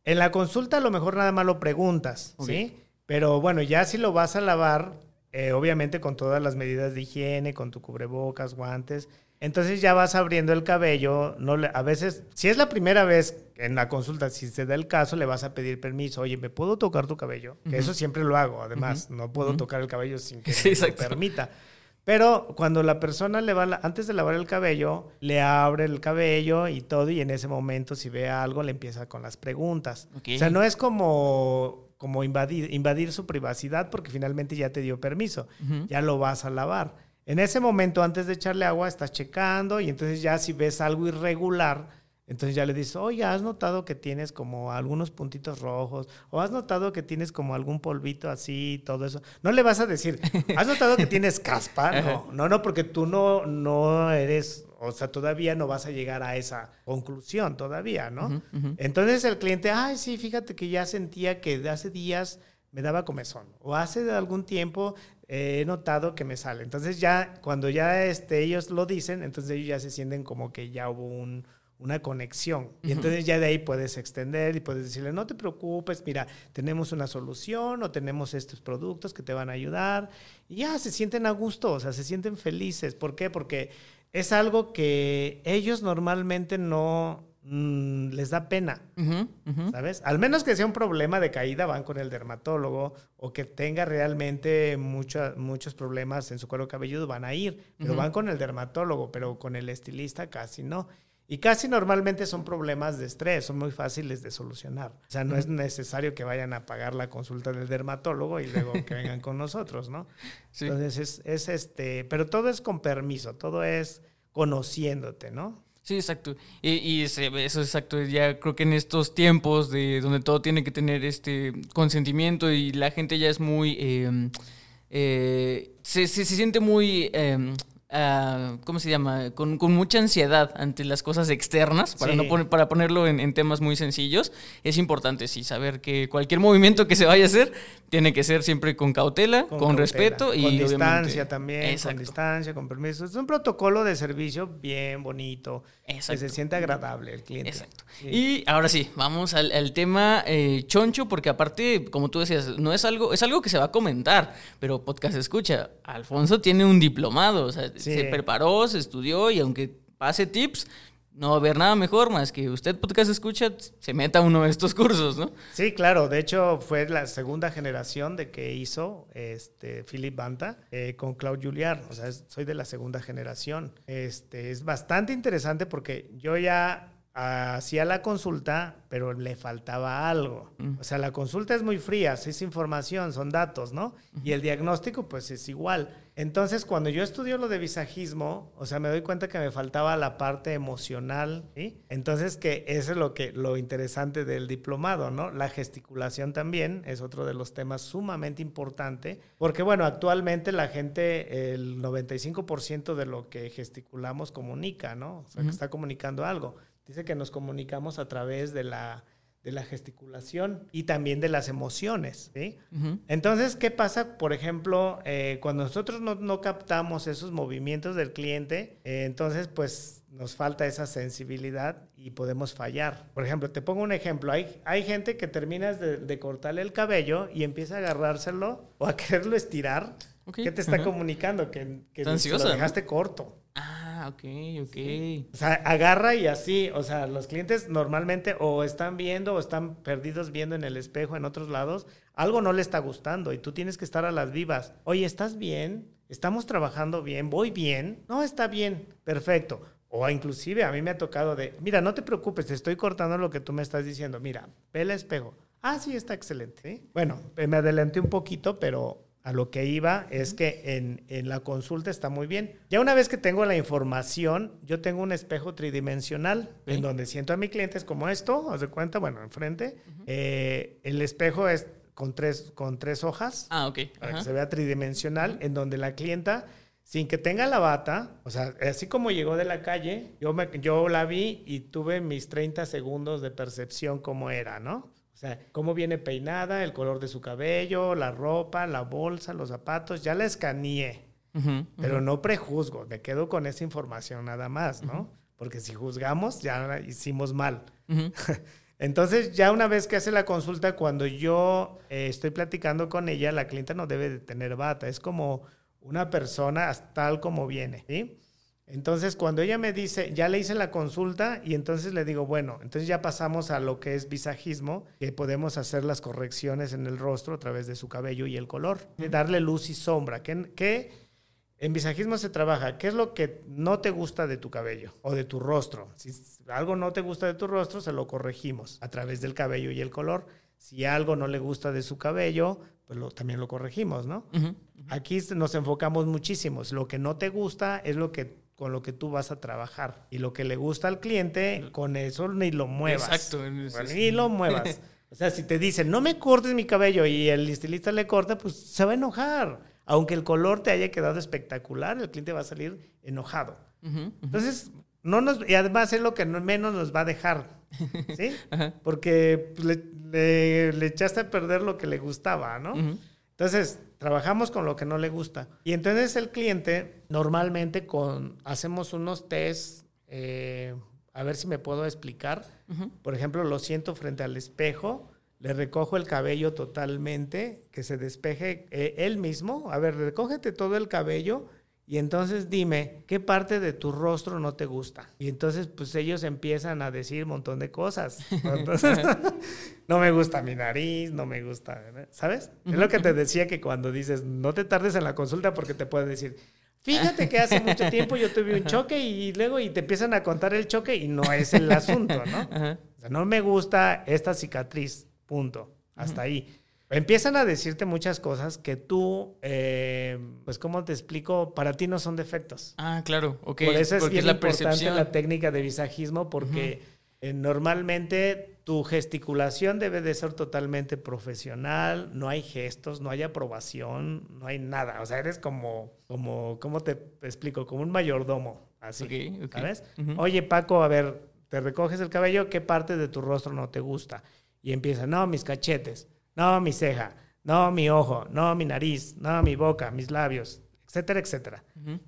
C: en la consulta a lo mejor nada más lo preguntas, ¿sí? Pero bueno, ya si lo vas a lavar, eh, obviamente con todas las medidas de higiene, con tu cubrebocas, guantes, Entonces ya vas abriendo el cabello, no le- a veces, si es la primera vez en la consulta, si se da el caso, le vas a pedir permiso, oye, ¿me puedo tocar tu cabello? Que eso siempre lo hago, además, no puedo tocar el cabello sin que
B: Sí,
C: me lo permita. Pero cuando la persona le va, la- antes de lavar el cabello, le abre el cabello y todo, y en ese momento, si ve algo, le empieza con las preguntas. O sea, no es como, como invadir, invadir su privacidad porque finalmente ya te dio permiso, ya lo vas a lavar. En ese momento, antes de echarle agua, estás checando y entonces ya si ves algo irregular, entonces ya le dices, oye, ¿has notado que tienes como algunos puntitos rojos? ¿O has notado que tienes como algún polvito así, todo eso? No le vas a decir, ¿has notado que tienes caspa? No, no, no, porque tú no, no eres, o sea, todavía no vas a llegar a esa conclusión todavía, ¿no? Entonces el cliente, ay, sí, fíjate que ya sentía que de hace días me daba comezón. O hace algún tiempo he notado que me sale. Entonces ya, cuando ya este, ellos lo dicen, entonces ellos ya se sienten como que ya hubo un- una conexión. Y entonces ya de ahí puedes extender y puedes decirle, no te preocupes, mira, tenemos una solución o tenemos estos productos que te van a ayudar. Y ya se sienten a gusto, o sea, se sienten felices. ¿Por qué? Porque es algo que ellos normalmente no mm, les da pena. ¿Sabes? Al menos que sea un problema de caída, van con el dermatólogo o que tenga realmente mucha- muchos problemas en su cuero cabelludo, van a ir, pero van con el dermatólogo, pero con el estilista casi no. Y casi normalmente son problemas de estrés, son muy fáciles de solucionar. O sea, no es necesario que vayan a pagar la consulta del dermatólogo y luego que vengan con nosotros, ¿no?
B: Sí.
C: Entonces es, es este, pero todo es con permiso, todo es conociéndote, ¿no?
B: Sí, exacto. Y, y eso es exacto. Ya creo que en estos tiempos de donde todo tiene que tener este consentimiento y la gente ya es muy eh, eh, se, se- se siente muy eh, ah, ¿cómo se llama? Con, con mucha ansiedad ante las cosas externas, para
C: Sí.
B: no poner, para ponerlo en, en temas muy sencillos, es importante sí saber que cualquier movimiento que se vaya a hacer tiene que ser siempre con cautela, con,
C: cautela,
B: respeto y
C: con distancia también,
B: Exacto.
C: con distancia, con permiso. Es un protocolo de servicio bien bonito, que se siente agradable el cliente.
B: Exacto.
C: Sí.
B: Y ahora sí, vamos al, al tema eh, choncho, porque aparte, como tú decías, no es algo, es algo que se va a comentar, pero podcast escucha. Alfonso tiene un diplomado, o sea,
C: Sí.
B: se preparó, se estudió y aunque pase tips, no va a haber nada mejor más que usted podcast escucha, se meta a uno de estos cursos, ¿no?
C: Sí, claro. De hecho, fue la segunda generación de que hizo este Philip Banta eh, con Claude Juliard. O sea, es- soy de la segunda generación. Este, es bastante interesante porque yo ya hacía la consulta, pero le faltaba algo. O sea, la consulta es muy fría, es información, son datos, ¿no? Y el diagnóstico, pues es igual. Entonces, cuando yo estudio lo de visajismo, o sea, me doy cuenta que me faltaba la parte emocional, ¿sí? Entonces, que eso es lo que lo interesante del diplomado, ¿no? La gesticulación también es otro de los temas sumamente importante, porque bueno, actualmente la gente el 95% de lo que gesticulamos comunica, ¿no? O sea, que está comunicando algo. Dice que nos comunicamos a través de la de la gesticulación y también de las emociones, ¿sí?
B: Ujú.
C: Entonces, ¿qué pasa, por ejemplo, eh, cuando nosotros no, no captamos esos movimientos del cliente? eh, entonces, pues nos falta esa sensibilidad y podemos fallar. Por ejemplo, te pongo un ejemplo. Hay, hay gente que terminas de, de cortarle el cabello y empieza a agarrárselo o a quererlo estirar.
B: Ok,
C: ¿Qué te está comunicando? Que, lo dejaste corto.
B: Ah, ok, ok.
C: O sea, agarra y así, o sea, los clientes normalmente o están viendo o están perdidos viendo en el espejo en otros lados, algo no le está gustando y tú tienes que estar a las vivas. Oye, ¿estás bien? ¿Estamos trabajando bien? ¿Voy bien? No, está bien, perfecto. O inclusive a mí me ha tocado de, mira, no te preocupes, te estoy cortando lo que tú me estás diciendo. Mira, ve el espejo. Ah, sí, está excelente. Bueno, me adelanté un poquito, pero a lo que iba es que en, en la consulta está muy bien. Ya una vez que tengo la información, yo tengo un espejo tridimensional en donde siento a mi cliente, es como esto, haz de cuenta, bueno, enfrente. Eh, el espejo es con tres, con tres hojas
B: Ah, ok.
C: para
B: ajá.
C: que se vea tridimensional, en donde la clienta, sin que tenga la bata, o sea, así como llegó de la calle, yo, me, yo la vi y tuve mis 30 segundos de percepción como era, ¿no? O sea, cómo viene peinada, el color de su cabello, la ropa, la bolsa, los zapatos, ya la escaneé, pero no prejuzgo, me quedo con esa información nada más, ¿no? Porque si juzgamos, ya hicimos mal. Entonces, ya una vez que hace la consulta, cuando yo eh, estoy platicando con ella, la clienta no debe de tener bata, es como una persona tal como viene, ¿sí? Entonces, cuando ella me dice, ya le hice la consulta y entonces le digo, bueno, entonces ya pasamos a lo que es visajismo, que podemos hacer las correcciones en el rostro a través de su cabello y el color, darle luz y sombra. ¿Qué, en visajismo se trabaja? ¿Qué es lo que no te gusta de tu cabello o de tu rostro? Si algo no te gusta de tu rostro, se lo corregimos a través del cabello y el color. Si algo no le gusta de su cabello, pues lo, también lo corregimos, ¿no? Aquí nos enfocamos muchísimo. Lo que no te gusta es lo que con lo que tú vas a trabajar. Y lo que le gusta al cliente, con eso ni lo muevas. Exacto. ni lo muevas. O sea, si te dicen, no me cortes mi cabello y el estilista le corta, pues se va a enojar. Aunque el color te haya quedado espectacular, el cliente va a salir enojado. Entonces, no nos, y además es lo que menos nos va a dejar. ¿Sí? Porque pues, le, le, echaste a perder lo que le gustaba, ¿no? Entonces, trabajamos con lo que no le gusta. Y entonces el cliente, normalmente con, hacemos unos test, eh, a ver si me puedo explicar. Por ejemplo, lo siento frente al espejo, le recojo el cabello totalmente, que se despeje eh, él mismo. A ver, recógete todo el cabello y entonces dime, ¿qué parte de tu rostro no te gusta? Y entonces, pues ellos empiezan a decir un montón de cosas. no me gusta mi nariz, no me gusta, ¿sabes? Es lo que te decía que cuando dices, no te tardes en la consulta porque te pueden decir, fíjate que hace mucho tiempo yo tuve un choque y luego y te empiezan a contar el choque y no es el asunto, ¿no? O sea, no me gusta esta cicatriz, punto. Hasta ahí. Empiezan a decirte muchas cosas que tú, eh, pues, ¿cómo te explico? Para ti no son defectos.
B: Ah, claro, ok.
C: Por eso es bien la importante la técnica de visajismo, porque eh, normalmente tu gesticulación debe de ser totalmente profesional, no hay gestos, no hay aprobación, no hay nada. O sea, eres como, como ¿cómo te explico? Como un mayordomo, así, ¿sabes? Oye, Paco, a ver, te recoges el cabello, ¿qué parte de tu rostro no te gusta? Y empieza, no, mis cachetes no mi ceja, no mi ojo, no mi nariz, no mi boca, mis labios, etcétera, etcétera.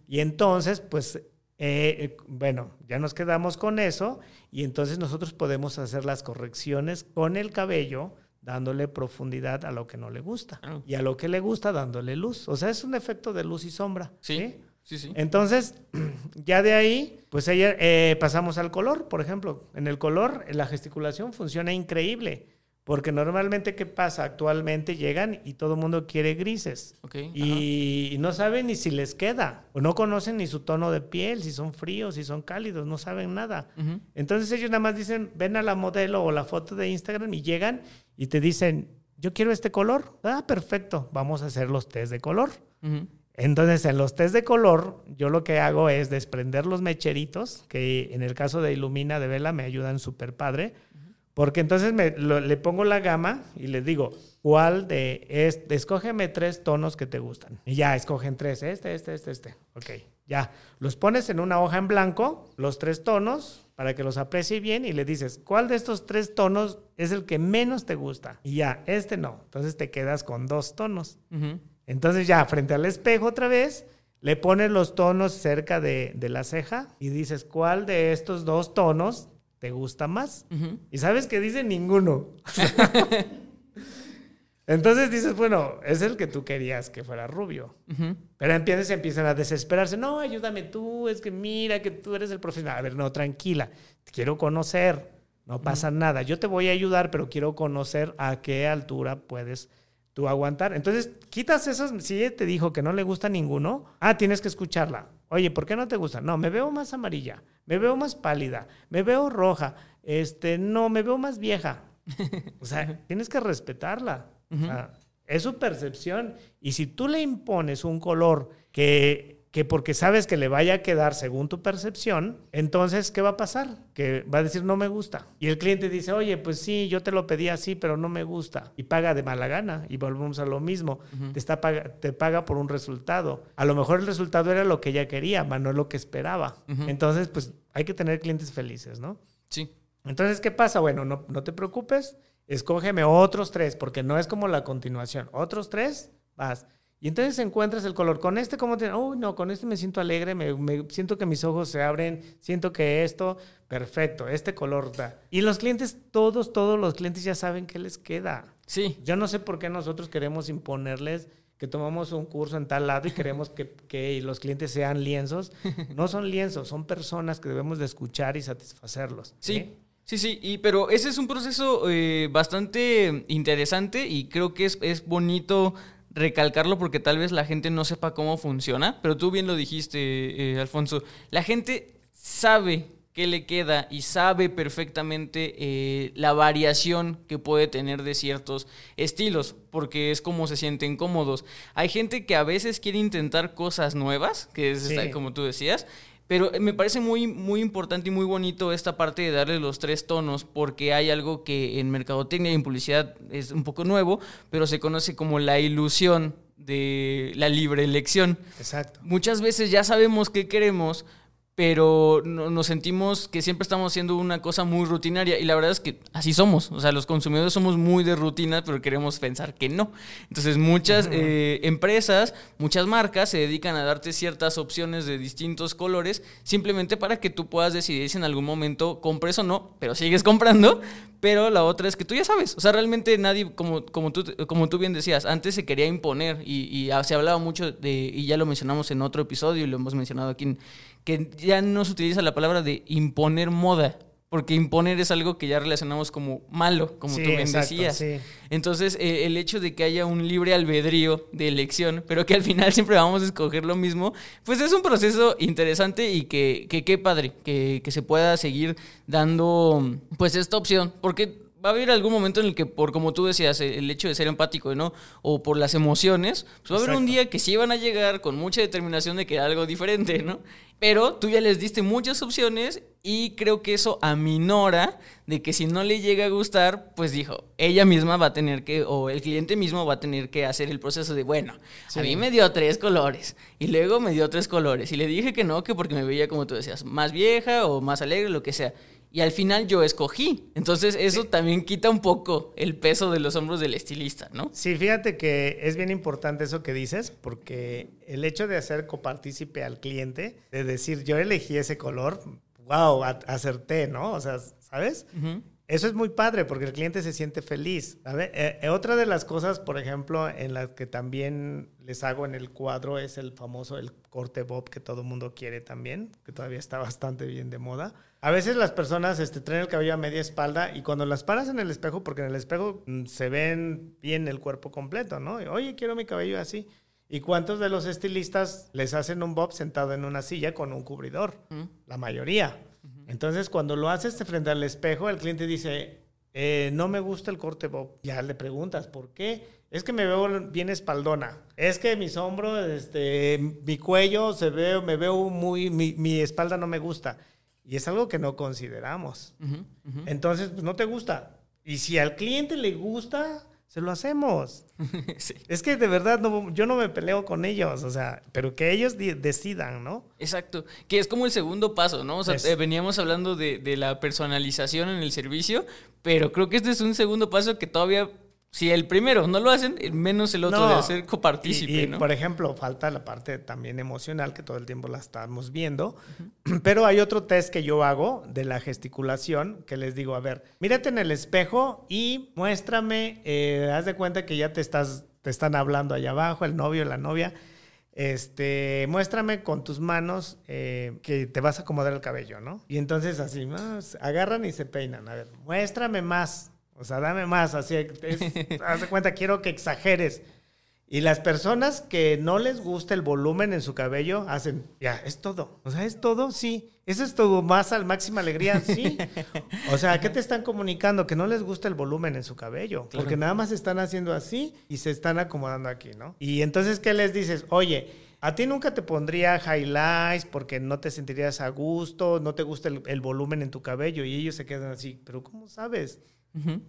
C: Y entonces, pues, eh, bueno, ya nos quedamos con eso y entonces nosotros podemos hacer las correcciones con el cabello dándole profundidad a lo que no le gusta ah. y a lo que le gusta dándole luz. O sea, es un efecto de luz y sombra.
B: Sí. ¿sí? Sí,
C: Entonces, ya de ahí, pues ella, eh, pasamos al color, por ejemplo. En el color, la gesticulación funciona increíble. Porque normalmente, ¿qué pasa? Actualmente llegan y todo el mundo quiere grises. y, no saben ni si les queda. O no conocen ni su tono de piel, si son fríos, si son cálidos, no saben nada. Entonces ellos nada más dicen, ven a la modelo o la foto de Instagram y llegan y te dicen, yo quiero este color. Ah, perfecto, vamos a hacer los test de color. Entonces, en los test de color, yo lo que hago es desprender los mecheritos, que en el caso de Ilumina de Vela me ayudan súper padre porque entonces me, le pongo la gama y les digo, ¿cuál de este? Escógeme tres tonos que te gustan. Y ya, escogen tres, este, este, este, este. Ok, ya. Los pones en una hoja en blanco, los tres tonos, para que los aprecie bien y le dices, ¿cuál de estos tres tonos es el que menos te gusta? Y ya, este no. Entonces te quedas con dos tonos. Entonces ya, frente al espejo otra vez, le pones los tonos cerca de, de la ceja y dices, ¿cuál de estos dos tonos ¿te gusta más? Y sabes que dice ninguno. Entonces dices, bueno, es el que tú querías que fuera rubio. Pero empiezas, empiezan a desesperarse. No, ayúdame tú, es que mira que tú eres el profesional. A ver, no, tranquila, te quiero conocer, no pasa nada. Yo te voy a ayudar, pero quiero conocer a qué altura puedes tú aguantar. Entonces, quitas esos, si ella te dijo que no le gusta ninguno, ah, tienes que escucharla. Oye, ¿por qué no te gusta? No, me veo más amarilla, me veo más pálida, me veo roja, este, no, me veo más vieja. O sea, tienes que respetarla. es su percepción. Y si tú le impones un color que que porque sabes que le vaya a quedar según tu percepción, entonces, ¿qué va a pasar? Que va a decir, no me gusta. Y el cliente dice, oye, pues sí, yo te lo pedí así, pero no me gusta. Y paga de mala gana. Y volvemos a lo mismo. te, está te paga por un resultado. A lo mejor el resultado era lo que ella quería, pero no lo que esperaba. Entonces, pues hay que tener clientes felices, ¿no?
B: Sí.
C: Entonces, ¿qué pasa? Bueno, no, no te preocupes, escógeme otros tres, porque no es como la continuación. Otros tres, vas. Y entonces encuentras el color. Con este, ¿cómo te.? Uy, no, con este me siento alegre, me, siento que mis ojos se abren, siento que esto, perfecto, este color da. Y los clientes, todos, todos los clientes ya saben qué les queda.
B: Sí.
C: Yo no sé por qué nosotros queremos imponerles que tomamos un curso en tal lado y queremos que, que los clientes sean lienzos. No son lienzos, son personas que debemos de escuchar y satisfacerlos.
B: Sí. Sí, sí, y, pero ese es un proceso eh, bastante interesante y creo que es, es bonito recalcarlo porque tal vez la gente no sepa cómo funciona, pero tú bien lo dijiste, eh, Alfonso, la gente sabe qué le queda y sabe perfectamente eh, la variación que puede tener de ciertos estilos, porque es como se sienten cómodos. Hay gente que a veces quiere intentar cosas nuevas, que es
C: Sí.
B: como tú decías, pero me parece muy, muy importante y muy bonito esta parte de darle los tres tonos, porque hay algo que en mercadotecnia y en publicidad es un poco nuevo, pero se conoce como la ilusión de la libre elección.
C: Exacto.
B: Muchas veces ya sabemos qué queremos, pero no- nos sentimos que siempre estamos haciendo una cosa muy rutinaria y la verdad es que así somos, o sea, los consumidores somos muy de rutina, pero queremos pensar que no. Entonces muchas eh, empresas, muchas marcas se dedican a darte ciertas opciones de distintos colores simplemente para que tú puedas decidir si en algún momento compres o no, pero sigues comprando. Pero la otra es que tú ya sabes, o sea, realmente nadie, como, como, tú, como tú bien decías, antes se quería imponer y, y ah, se hablaba mucho de, y ya lo mencionamos en otro episodio y lo hemos mencionado aquí, en- que ya no se utiliza la palabra de imponer moda, porque imponer es algo que ya relacionamos como malo, como
C: Sí,
B: tú bien
C: exacto,
B: decías.
C: sí.
B: Entonces, eh, el hecho de que haya un libre albedrío de elección, pero que al final siempre vamos a escoger lo mismo, pues es un proceso interesante y que que qué padre, que, que se pueda seguir dando pues esta opción, porque va a haber algún momento en el que, por como tú decías, eh, el hecho de ser empático, ¿no? O por las emociones, pues va a haber un día que sí van a llegar con mucha determinación de que algo diferente, ¿no? Pero tú ya les diste muchas opciones y creo que eso aminora de que si no le llega a gustar, pues dijo, ella misma va a tener que, o el cliente mismo va a tener que hacer el proceso de, bueno, a mí me dio tres colores y luego me dio tres colores y le dije que no, que porque me veía, como tú decías, más vieja o más alegre, lo que sea. Y al final yo escogí. Entonces eso también quita un poco el peso de los hombros del estilista, ¿no?
C: Sí, fíjate que es bien importante eso que dices, porque el hecho de hacer copartícipe al cliente, de decir yo elegí ese color, wow, acerté, ¿no? O sea, ¿sabes? Eso es muy padre porque el cliente se siente feliz. Eh, eh, otra de las cosas, por ejemplo, en las que también les hago en el cuadro es el famoso el corte bob que todo el mundo quiere también, que todavía está bastante bien de moda. A veces las personas este, traen el cabello a media espalda y cuando las paras en el espejo, porque en el espejo mm, se ven bien el cuerpo completo, ¿no? Y, Oye, quiero mi cabello así. ¿Y cuántos de los estilistas les hacen un bob sentado en una silla con un cubridor?
B: Mm.
C: La mayoría. Entonces, cuando lo haces frente al espejo, el cliente dice, eh, no me gusta el corte bob. Ya le preguntas, ¿por qué? Es que me veo bien espaldona. Es que mis hombros, este, mi cuello, se ve, me veo muy, mi, mi espalda no me gusta. Y es algo que no consideramos. Entonces, pues no te gusta. Y si al cliente le gusta, se lo hacemos.
B: Sí.
C: Es que de verdad no, yo no me peleo con ellos, o sea, pero que ellos decidan, ¿no?
B: Exacto, que es como el segundo paso, ¿no? O sea,
C: Es-
B: eh, veníamos hablando de, de la personalización en el servicio, pero creo que este es un segundo paso que todavía, si el primero no lo hacen, eh, menos el otro
C: No.
B: de hacer copartícipe,
C: Y, y,
B: ¿no?
C: por ejemplo, falta la parte también emocional que todo el tiempo la estamos viendo. Pero hay otro test que yo hago de la gesticulación que les digo, a ver, mírate en el espejo y muéstrame, eh, haz de cuenta que ya te estás, te están hablando allá abajo, el novio, la novia. Este, muéstrame con tus manos eh, que te vas a acomodar el cabello, ¿no? Y entonces así, más, agarran y se peinan. A ver, muéstrame más. O sea, dame más. Así, es- haz de cuenta, quiero que exageres. Y las personas que no les gusta el volumen en su cabello hacen, ya, es todo. O sea, es todo, sí. ¿Eso es tu más al máxima alegría? Sí. O sea, ¿qué te están comunicando? Que no les gusta el volumen en su cabello.
B: Claro.
C: Porque nada más están haciendo así y se están acomodando aquí, ¿no? Y entonces, ¿qué les dices? Oye, a ti nunca te pondría highlights porque no te sentirías a gusto, no te gusta el, el volumen en tu cabello. Y ellos se quedan así, pero ¿cómo sabes?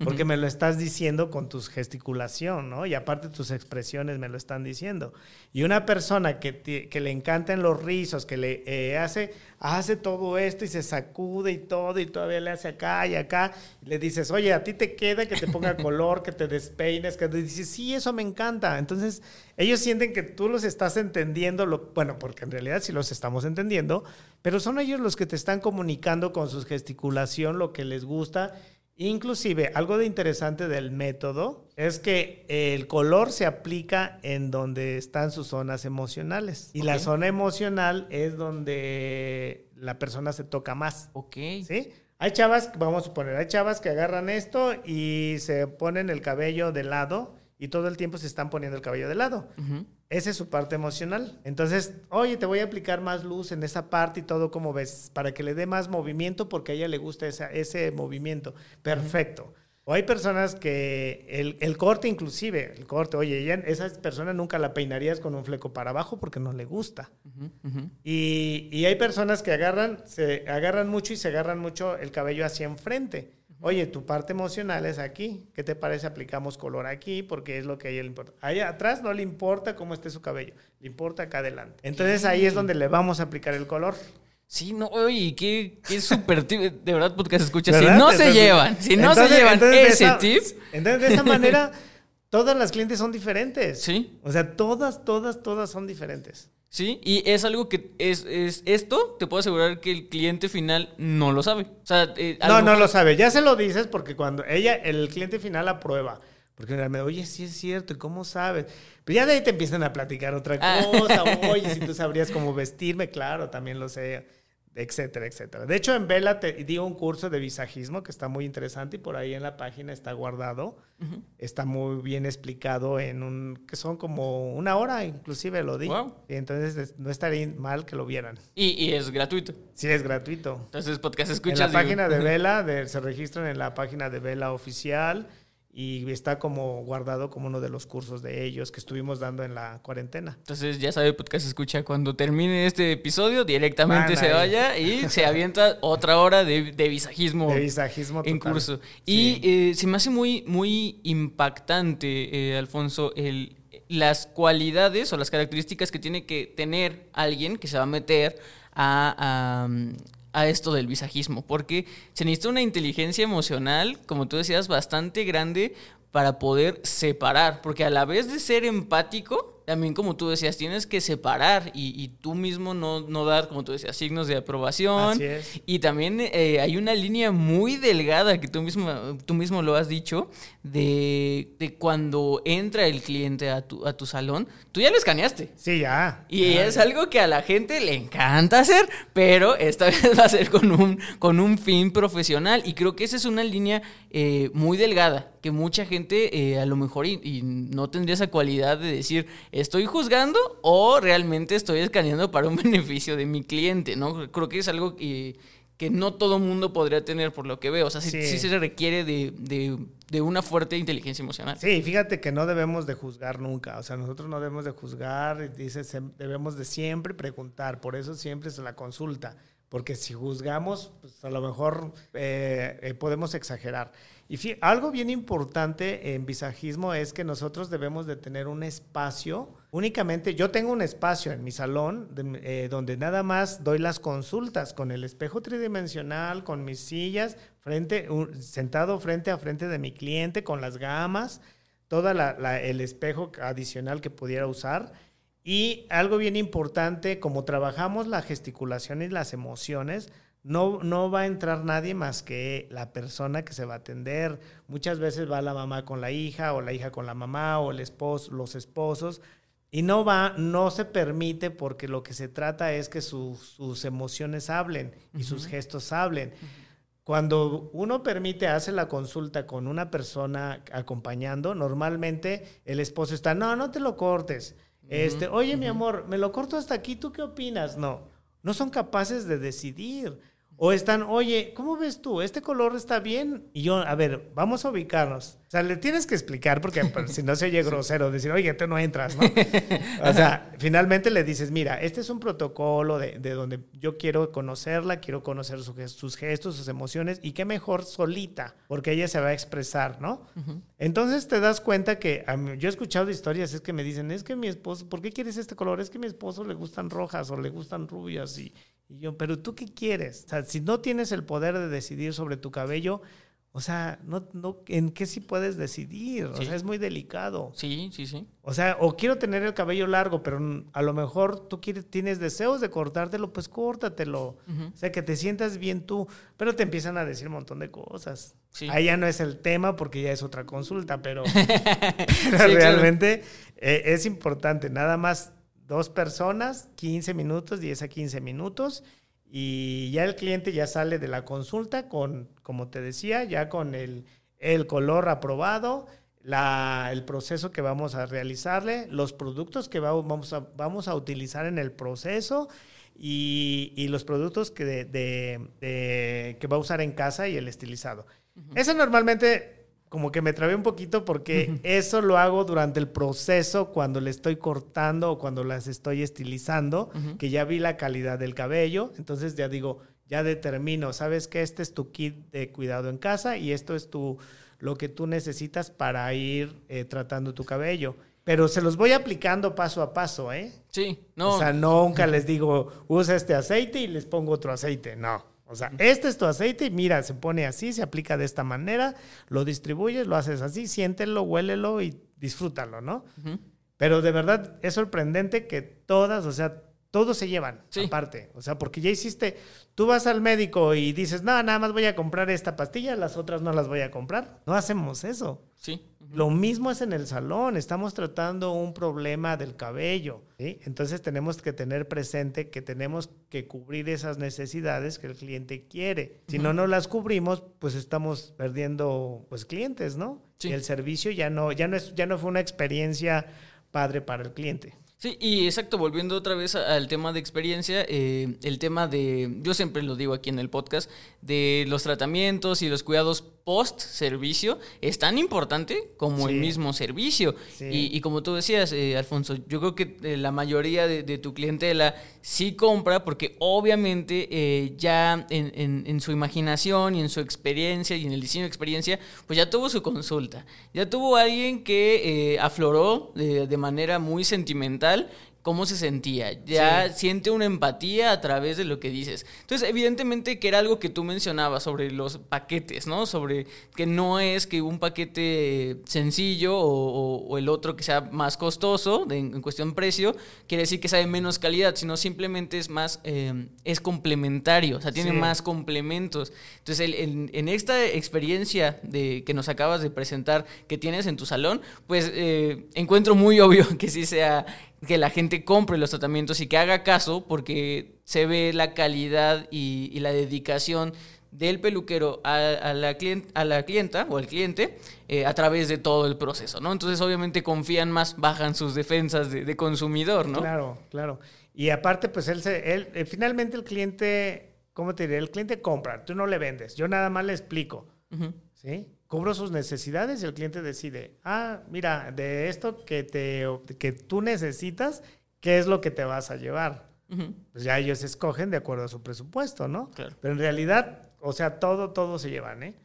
C: Porque me lo estás diciendo con tus gesticulación, ¿no? Y aparte tus expresiones me lo están diciendo. Y una persona que, que le encantan los rizos, que le eh, hace, hace todo esto y se sacude y todo y todavía le hace acá y acá, y le dices, oye, a ti te queda que te ponga color, que te despeines, que te dices, sí, eso me encanta. Entonces, ellos sienten que tú los estás entendiendo, lo, bueno, porque en realidad sí los estamos entendiendo, pero son ellos los que te están comunicando con su gesticulación lo que les gusta Inclusive, algo de interesante del método es que el color se aplica en donde están sus zonas emocionales. Y la zona emocional es donde la persona se toca más.
B: Ok.
C: ¿Sí? Hay chavas, vamos a suponer, hay chavas que agarran esto y se ponen el cabello de lado y todo el tiempo se están poniendo el cabello de lado. Esa es su parte emocional. Entonces, oye, te voy a aplicar más luz en esa parte y todo como ves, para que le dé más movimiento porque a ella le gusta esa- ese movimiento. Perfecto. O hay personas que el, el corte inclusive, el corte, oye, ella, esa persona nunca la peinarías con un fleco para abajo porque no le gusta. Y, y hay personas que agarran, se agarran mucho y se agarran mucho el cabello hacia enfrente. Oye, tu parte emocional es aquí. ¿Qué te parece? Aplicamos color aquí porque es lo que a ella le importa. Allá atrás no le importa cómo esté su cabello, le importa acá adelante. Entonces ahí es donde le vamos a aplicar el color.
B: Sí, no, oye, qué, qué súper tip. De verdad, podcast escucha. Si no se llevan, si no se llevan ese
C: esa-
B: tip,
C: Entonces, de esa manera, todas las clientes son diferentes.
B: sí,
C: O sea, todas, todas, todas son diferentes.
B: Sí. Y es algo que es, es esto, te puedo asegurar que el cliente final no lo sabe. O sea, eh,
C: No, no lo sabe. Ya se lo dices porque cuando ella, el cliente final aprueba. Porque me oye, sí es cierto, ¿y cómo sabes? Pero ya de ahí te empiezan a platicar otra
B: Ah.
C: cosa. Oye, si tú sabrías cómo vestirme, claro, también lo sé, etcétera, etcétera. De hecho, en Vela te di un curso de visajismo que está muy interesante y por ahí en la página está guardado. Está muy bien explicado en un, que son como una hora, inclusive lo di.
B: Guau.
C: Y entonces es- no estaría mal que lo vieran.
B: Y, y es gratuito.
C: Sí, es gratuito.
B: Entonces, podcast
C: En
B: escuchas.
C: la
B: digo,
C: página de Vela, de- se registran en la página de Vela oficial y está como guardado como uno de los cursos de ellos que estuvimos dando en la cuarentena.
B: Entonces, ya sabe, podcast escucha. Cuando termine este episodio, directamente
C: Van
B: se
C: ahí.
B: vaya y se avienta otra hora de, de visajismo.
C: De visajismo
B: en curso.
C: Sí.
B: Y eh, se me hace muy, muy impactante, eh, Alfonso, el, las cualidades o las características que tiene que tener alguien que se va a meter a, a, a esto del visajismo. Porque se necesita una inteligencia emocional, como tú decías, bastante grande para poder separar. Porque a la vez de ser empático, también como tú decías, tienes que separar y, y tú mismo no, no dar, como tú decías, signos de aprobación.
C: Así es.
B: Y también eh, hay una línea muy delgada que tú mismo, tú mismo lo has dicho, de, de cuando entra el cliente a tu, a tu salón, tú ya lo escaneaste.
C: Sí, ya.
B: Y
C: Ya.
B: es algo que a la gente le encanta hacer, pero esta vez va a ser con un, con un fin profesional. Y creo que esa es una línea eh, muy delgada, que mucha gente eh, a lo mejor y, y no tendría esa cualidad de decir, estoy juzgando o realmente estoy escaneando para un beneficio de mi cliente, ¿no? Creo que es algo que, que no todo mundo podría tener por lo que veo. O sea, sí,
C: Sí.
B: sí se requiere de, de- de una fuerte inteligencia emocional.
C: Sí, fíjate que no debemos de juzgar nunca, o sea, nosotros no debemos de juzgar, dice, debemos de siempre preguntar, por eso siempre es la consulta, porque si juzgamos, pues a lo mejor eh, eh, podemos exagerar. Y algo bien importante en visajismo es que nosotros debemos de tener un espacio, únicamente, yo tengo un espacio en mi salón de- eh, donde nada más doy las consultas con el espejo tridimensional, con mis sillas, frente, un- sentado frente a frente de mi cliente, con las gamas, todo el espejo adicional que pudiera usar. Y algo bien importante, como trabajamos la gesticulación y las emociones, no, no va a entrar nadie más que la persona que se va a atender. Muchas veces va la mamá con la hija o la hija con la mamá o el esposo, los esposos. Y no va, no se permite porque lo que se trata es que su- sus emociones hablen y sus gestos hablen. Cuando uno permite, hace la consulta con una persona acompañando, normalmente el esposo está, no, no te lo cortes. Este, oye, mi amor, me lo corto hasta aquí, ¿tú qué opinas? No, no son capaces de decidir. O están, oye, ¿cómo ves tú? ¿Este color está bien? Y yo, a ver, vamos a ubicarnos. O sea, le tienes que explicar porque pues, si no se oye grosero, decir, oye, tú no entras, ¿no? O sea, finalmente le dices, mira, este es un protocolo de, de donde yo quiero conocerla, quiero conocer su sus gestos, sus emociones, y qué mejor solita, porque ella se va a expresar, ¿no? Entonces te das cuenta que mí- yo he escuchado historias, es que me dicen, es que mi esposo, ¿por qué quieres este color? Es que a mi esposo le gustan rojas o le gustan rubias, y, y yo, pero tú qué quieres? O sea, si no tienes el poder de decidir sobre tu cabello, O sea, no, no, ¿en qué sí puedes decidir? O
B: Sí.
C: sea, es muy delicado.
B: Sí, sí, sí.
C: O sea, o quiero tener el cabello largo, pero a lo mejor tú quieres, tienes deseos de cortártelo, pues córtatelo. O sea, que te sientas bien tú, pero te empiezan a decir un montón de cosas.
B: Sí.
C: Ahí ya no es el tema porque ya es otra consulta, pero, realmente eh, es importante. Nada más dos personas, 15 minutos, 10 a 15 minutos, y ya el cliente ya sale de la consulta con, como te decía, ya con el, el color aprobado, la, el proceso que vamos a realizarle, los productos que va- vamos, a, vamos a utilizar en el proceso y, y los productos que, de- de- de- que va a usar en casa y el estilizado. Eso normalmente como que me trabé un poquito porque eso lo hago durante el proceso cuando le estoy cortando o cuando las estoy estilizando, que ya vi la calidad del cabello, entonces ya digo, ya determino, sabes que este es tu kit de cuidado en casa y esto es tu lo que tú necesitas para ir eh, tratando tu cabello. Pero se los voy aplicando paso a paso, ¿eh?
B: Sí, no.
C: O sea, nunca les digo, usa este aceite y les pongo otro aceite. No. O sea, este es tu aceite y mira, se pone así, se aplica de esta manera, lo distribuyes, lo haces así, siéntelo, huélelo y disfrútalo, ¿no? Pero de verdad es sorprendente que todas, o sea, todos se llevan
B: Sí.
C: aparte. O sea, porque ya hiciste, tú vas al médico y dices, no, nada más voy a comprar esta pastilla, las otras no las voy a comprar. No hacemos eso.
B: Sí.
C: Lo mismo es en el salón, estamos tratando un problema del cabello, ¿sí? Entonces tenemos que tener presente que tenemos que cubrir esas necesidades que el cliente quiere. Si no nos las cubrimos, pues estamos perdiendo pues clientes, ¿no?
B: Sí.
C: Y el servicio ya no ya no es ya no fue una experiencia padre para el cliente.
B: Sí, y exacto, volviendo otra vez al tema de experiencia, eh, el tema de, yo siempre lo digo aquí en el podcast, de los tratamientos y los cuidados post servicio es tan importante como el mismo servicio.
C: Sí.
B: Y, y como tú decías, eh, Alfonso, yo creo que eh, la mayoría de, de tu clientela sí compra porque obviamente eh, ya en, en- en su imaginación y en su experiencia y en el diseño de experiencia, pues ya tuvo su consulta, ya tuvo alguien que eh, afloró de, de manera muy sentimental cómo se sentía, ya siente una empatía a través de lo que dices. Entonces, evidentemente que era algo que tú mencionabas sobre los paquetes, ¿no? Sobre que no es que un paquete sencillo o, o- o el otro que sea más costoso de- en cuestión precio, quiere decir que sea de menos calidad, sino simplemente es más, eh, es complementario, o sea, tiene
C: Sí.
B: más complementos. Entonces, el- en, en esta experiencia de, que nos acabas de presentar que tienes en tu salón, pues eh, encuentro muy obvio que sí sea que la gente compre los tratamientos y que haga caso porque se ve la calidad y, y la dedicación del peluquero a, a la, clien- a la clienta o al cliente eh, a través de todo el proceso, ¿no? Entonces obviamente confían más, bajan sus defensas de, de consumidor, ¿no?
C: Claro, claro. Y aparte, pues él, se, él eh, finalmente el cliente, ¿cómo te diré? El cliente compra, tú no le vendes, yo nada más le explico. ¿sí? Cubro sus necesidades y el cliente decide, ah, mira, de esto que, te, que tú necesitas, ¿qué es lo que te vas a llevar? Pues ya ellos escogen de acuerdo a su presupuesto, ¿no?
B: Claro.
C: Pero en realidad, o sea, todo, todo se llevan, ¿eh?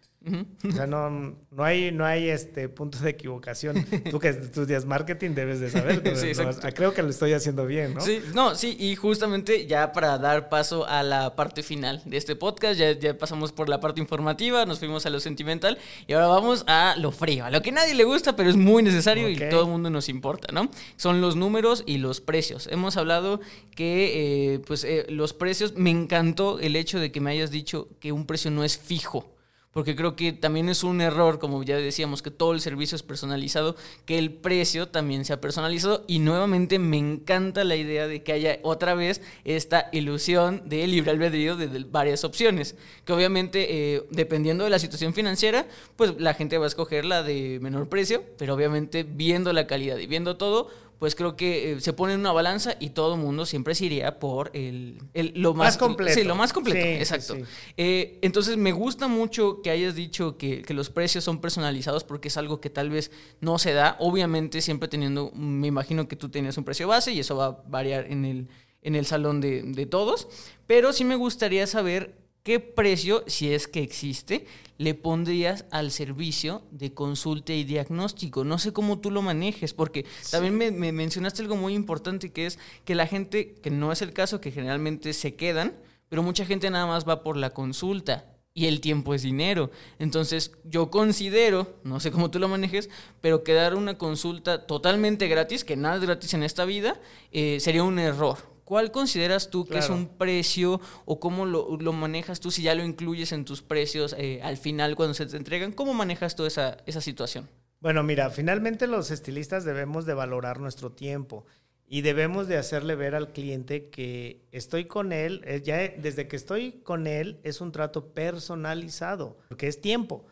C: O sea, no, no hay, no hay este punto de equivocación. Tú que estudias marketing debes de saber.
B: Sí,
C: no, creo que lo estoy haciendo bien, ¿no?
B: Sí, no, sí, y justamente ya para dar paso a la parte final de este podcast, ya, ya pasamos por la parte informativa, nos fuimos a lo sentimental y ahora vamos a lo frío, a lo que a nadie le gusta, pero es muy necesario y todo el mundo nos importa, ¿no? Son los números y los precios. Hemos hablado que, eh, pues, eh, los precios, me encantó el hecho de que me hayas dicho que un precio no es fijo. Porque creo que también es un error, como ya decíamos, que todo el servicio es personalizado, que el precio también sea personalizado. Y nuevamente me encanta la idea de que haya otra vez esta ilusión de libre albedrío de, varias opciones. Que obviamente, eh, dependiendo de la situación financiera, pues la gente va a escoger la de menor precio, pero obviamente viendo la calidad y viendo todo, pues creo que eh, se pone en una balanza y todo el mundo siempre se iría por el, el- lo más,
C: Más completo.
B: Sí, lo más completo,
C: Sí,
B: exacto.
C: sí.
B: Eh, entonces me gusta mucho que hayas dicho que, que los precios son personalizados porque es algo que tal vez no se da. Obviamente siempre teniendo, me imagino que tú tienes un precio base y eso va a variar en el, en el salón de, de todos. Pero sí me gustaría saber qué precio, si es que existe, le pondrías al servicio de consulta y diagnóstico. No sé cómo tú lo manejes, porque también me, me mencionaste algo muy importante que es que la gente, que no es el caso, que generalmente se quedan, pero mucha gente nada más va por la consulta. y el tiempo es dinero. Entonces, yo considero, no sé cómo tú lo manejes, pero que dar una consulta totalmente gratis, que nada es gratis en esta vida, eh, sería un error. ¿Cuál consideras tú que es un precio o cómo lo, manejas tú si ya lo incluyes en tus precios eh, al final cuando se te entregan? ¿Cómo manejas tú esa, esa situación?
C: Bueno, mira, finalmente los estilistas debemos de valorar nuestro tiempo y debemos de hacerle ver al cliente que estoy con él, eh, ya desde que estoy con él es un trato personalizado, porque es tiempo.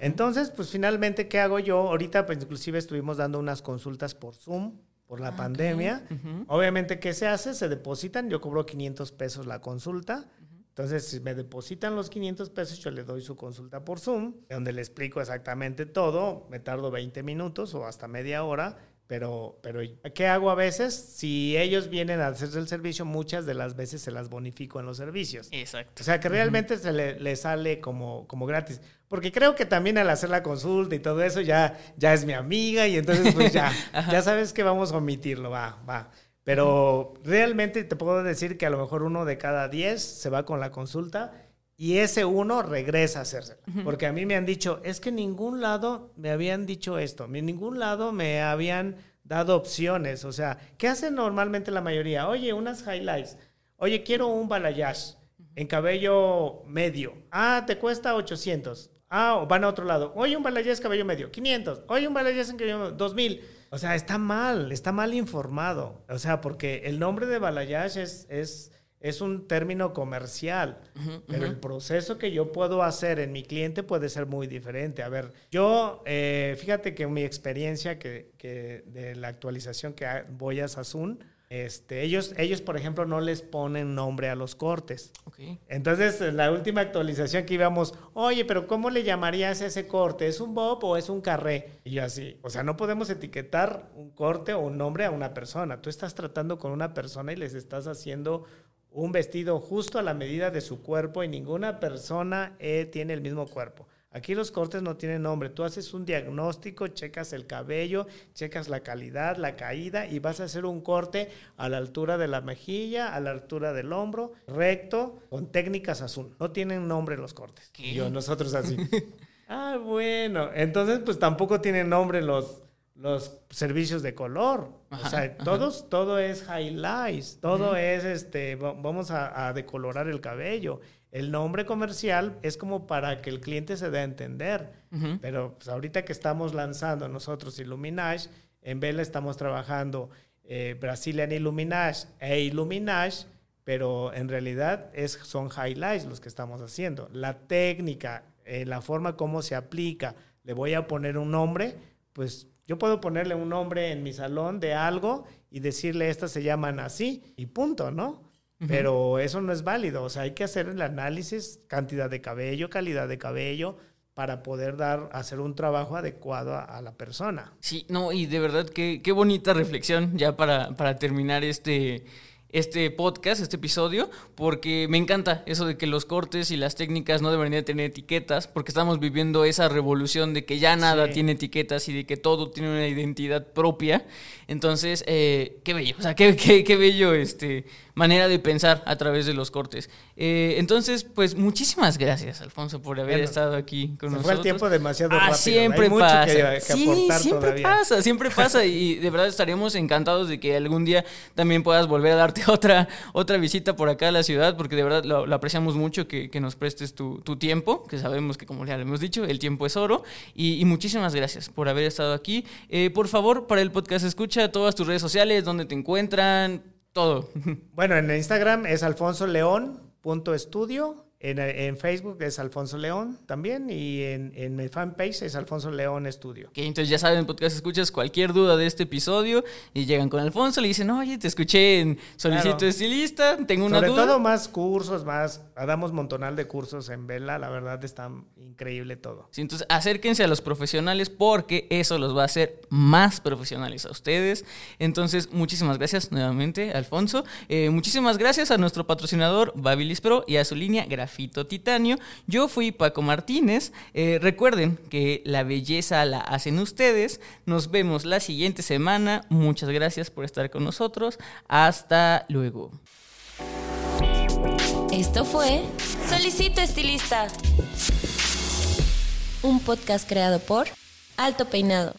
C: Entonces, pues finalmente, ¿qué hago yo? Ahorita, pues inclusive estuvimos dando unas consultas por Zoom por la ah, pandemia. Obviamente, ¿qué se hace? Se depositan, yo cobro 500 pesos la consulta. Entonces, si me depositan los 500 pesos, yo le doy su consulta por Zoom, donde le explico exactamente todo. Me tardo 20 minutos o hasta media hora pero, pero, ¿qué hago a veces? Si ellos vienen a hacerse el servicio, muchas de las veces se las bonifico en los servicios.
B: Exacto.
C: O sea, que realmente se le, sale como, como gratis. Porque creo que también al hacer la consulta y todo eso ya, ya es mi amiga y entonces pues ya, ya sabes que vamos a omitirlo, va, va. Pero realmente te puedo decir que a lo mejor uno de cada diez se va con la consulta y ese uno regresa a hacerse. Porque a mí me han dicho, es que en ningún lado me habían dicho esto, en ningún lado me habían dado opciones. O sea, ¿qué hacen normalmente la mayoría? Oye, unas highlights. Oye, quiero un balayage en cabello medio. Ah, te cuesta 800. Ah, van a otro lado. Oye, un balayage cabello medio, 500. Oye, un balayage en cabello medio, 2000. O sea, está mal, está mal informado. O sea, porque el nombre de balayage es, es es un término comercial, pero el proceso que yo puedo hacer en mi cliente puede ser muy diferente. A ver, yo, eh, fíjate que mi experiencia que, que, de la actualización que voy a Sassoon, este, ellos, ellos, por ejemplo, no les ponen nombre a los cortes. Entonces, en la última actualización que íbamos, oye, pero ¿cómo le llamarías a ese corte? ¿Es un bob o es un carré? Y yo así, o sea, no podemos etiquetar un corte o un nombre a una persona. Tú estás tratando con una persona y les estás haciendo un vestido justo a la medida de su cuerpo y ninguna persona eh, tiene el mismo cuerpo. Aquí los cortes no tienen nombre. Tú haces un diagnóstico, checas el cabello, checas la calidad, la caída y vas a hacer un corte a la altura de la mejilla, a la altura del hombro, recto, con técnicas azul. No tienen nombre los cortes. yo, nosotros así. ah, bueno. Entonces, pues tampoco tienen nombre los, los servicios de color. o sea, todos, todo es highlights, todo es este, vamos a, decolorar el cabello. El nombre comercial es como para que el cliente se dé a entender. Pero pues, ahorita que estamos lanzando nosotros Illuminage, en Vela estamos trabajando eh, Brazilian Illuminage e Illuminage, pero en realidad es, son highlights los que estamos haciendo. La técnica, eh, la forma como se aplica, le voy a poner un nombre, pues yo puedo ponerle un nombre en mi salón de algo y decirle, estas se llaman así y punto, ¿no? Pero eso no es válido. O sea, hay que hacer el análisis, cantidad de cabello, calidad de cabello, para poder dar, hacer un trabajo adecuado a, la persona.
B: Sí, no, y de verdad qué, qué bonita reflexión ya para, para terminar este, este podcast, este episodio, porque me encanta eso de que los cortes y las técnicas no deberían tener etiquetas, porque estamos viviendo esa revolución de que ya nada tiene etiquetas y de que todo tiene una identidad propia. Entonces, eh, qué bello, o sea, qué, qué, qué bello este, manera de pensar a través de los cortes. Eh, entonces, pues muchísimas gracias, Alfonso, por haber estado aquí con nosotros.
C: Fue el tiempo demasiado ah, rápido.
B: Siempre pasa. sí, siempre pasa, siempre pasa. Y de verdad estaríamos encantados de que algún día también puedas volver a darte otra, otra visita por acá a la ciudad, porque de verdad lo, apreciamos mucho que, nos prestes tu, tiempo, que sabemos que, como ya le hemos dicho, el tiempo es oro. Y, muchísimas gracias por haber estado aquí. Eh, por favor, para el podcast, escucha todas tus redes sociales, donde te encuentran todo.
C: Bueno, en Instagram es Alfonso Estudio en, Facebook es Alfonso León también y en, en mi fanpage es Alfonso León Estudio.
B: Ok, entonces ya saben, podcast escuchas cualquier duda de este episodio y llegan con Alfonso, le dicen, oye, te escuché en Solicito Estilista, tengo una
C: duda.
B: Sobre
C: todo más cursos, más, damos montonal de cursos en Vela, la verdad está increíble todo.
B: Sí, entonces acérquense a los profesionales porque eso los va a hacer más profesionales a ustedes. Entonces, muchísimas gracias nuevamente, Alfonso. Eh, muchísimas gracias a nuestro patrocinador Babilis Pro y a su línea Grafito Fito Titanio. Yo fui Paco Martínez. Eh, recuerden que la belleza la hacen ustedes. Nos vemos la siguiente semana. Muchas gracias por estar con nosotros. Hasta luego.
A: Esto fue Solicito estilista. Un podcast creado por Alto Peinado.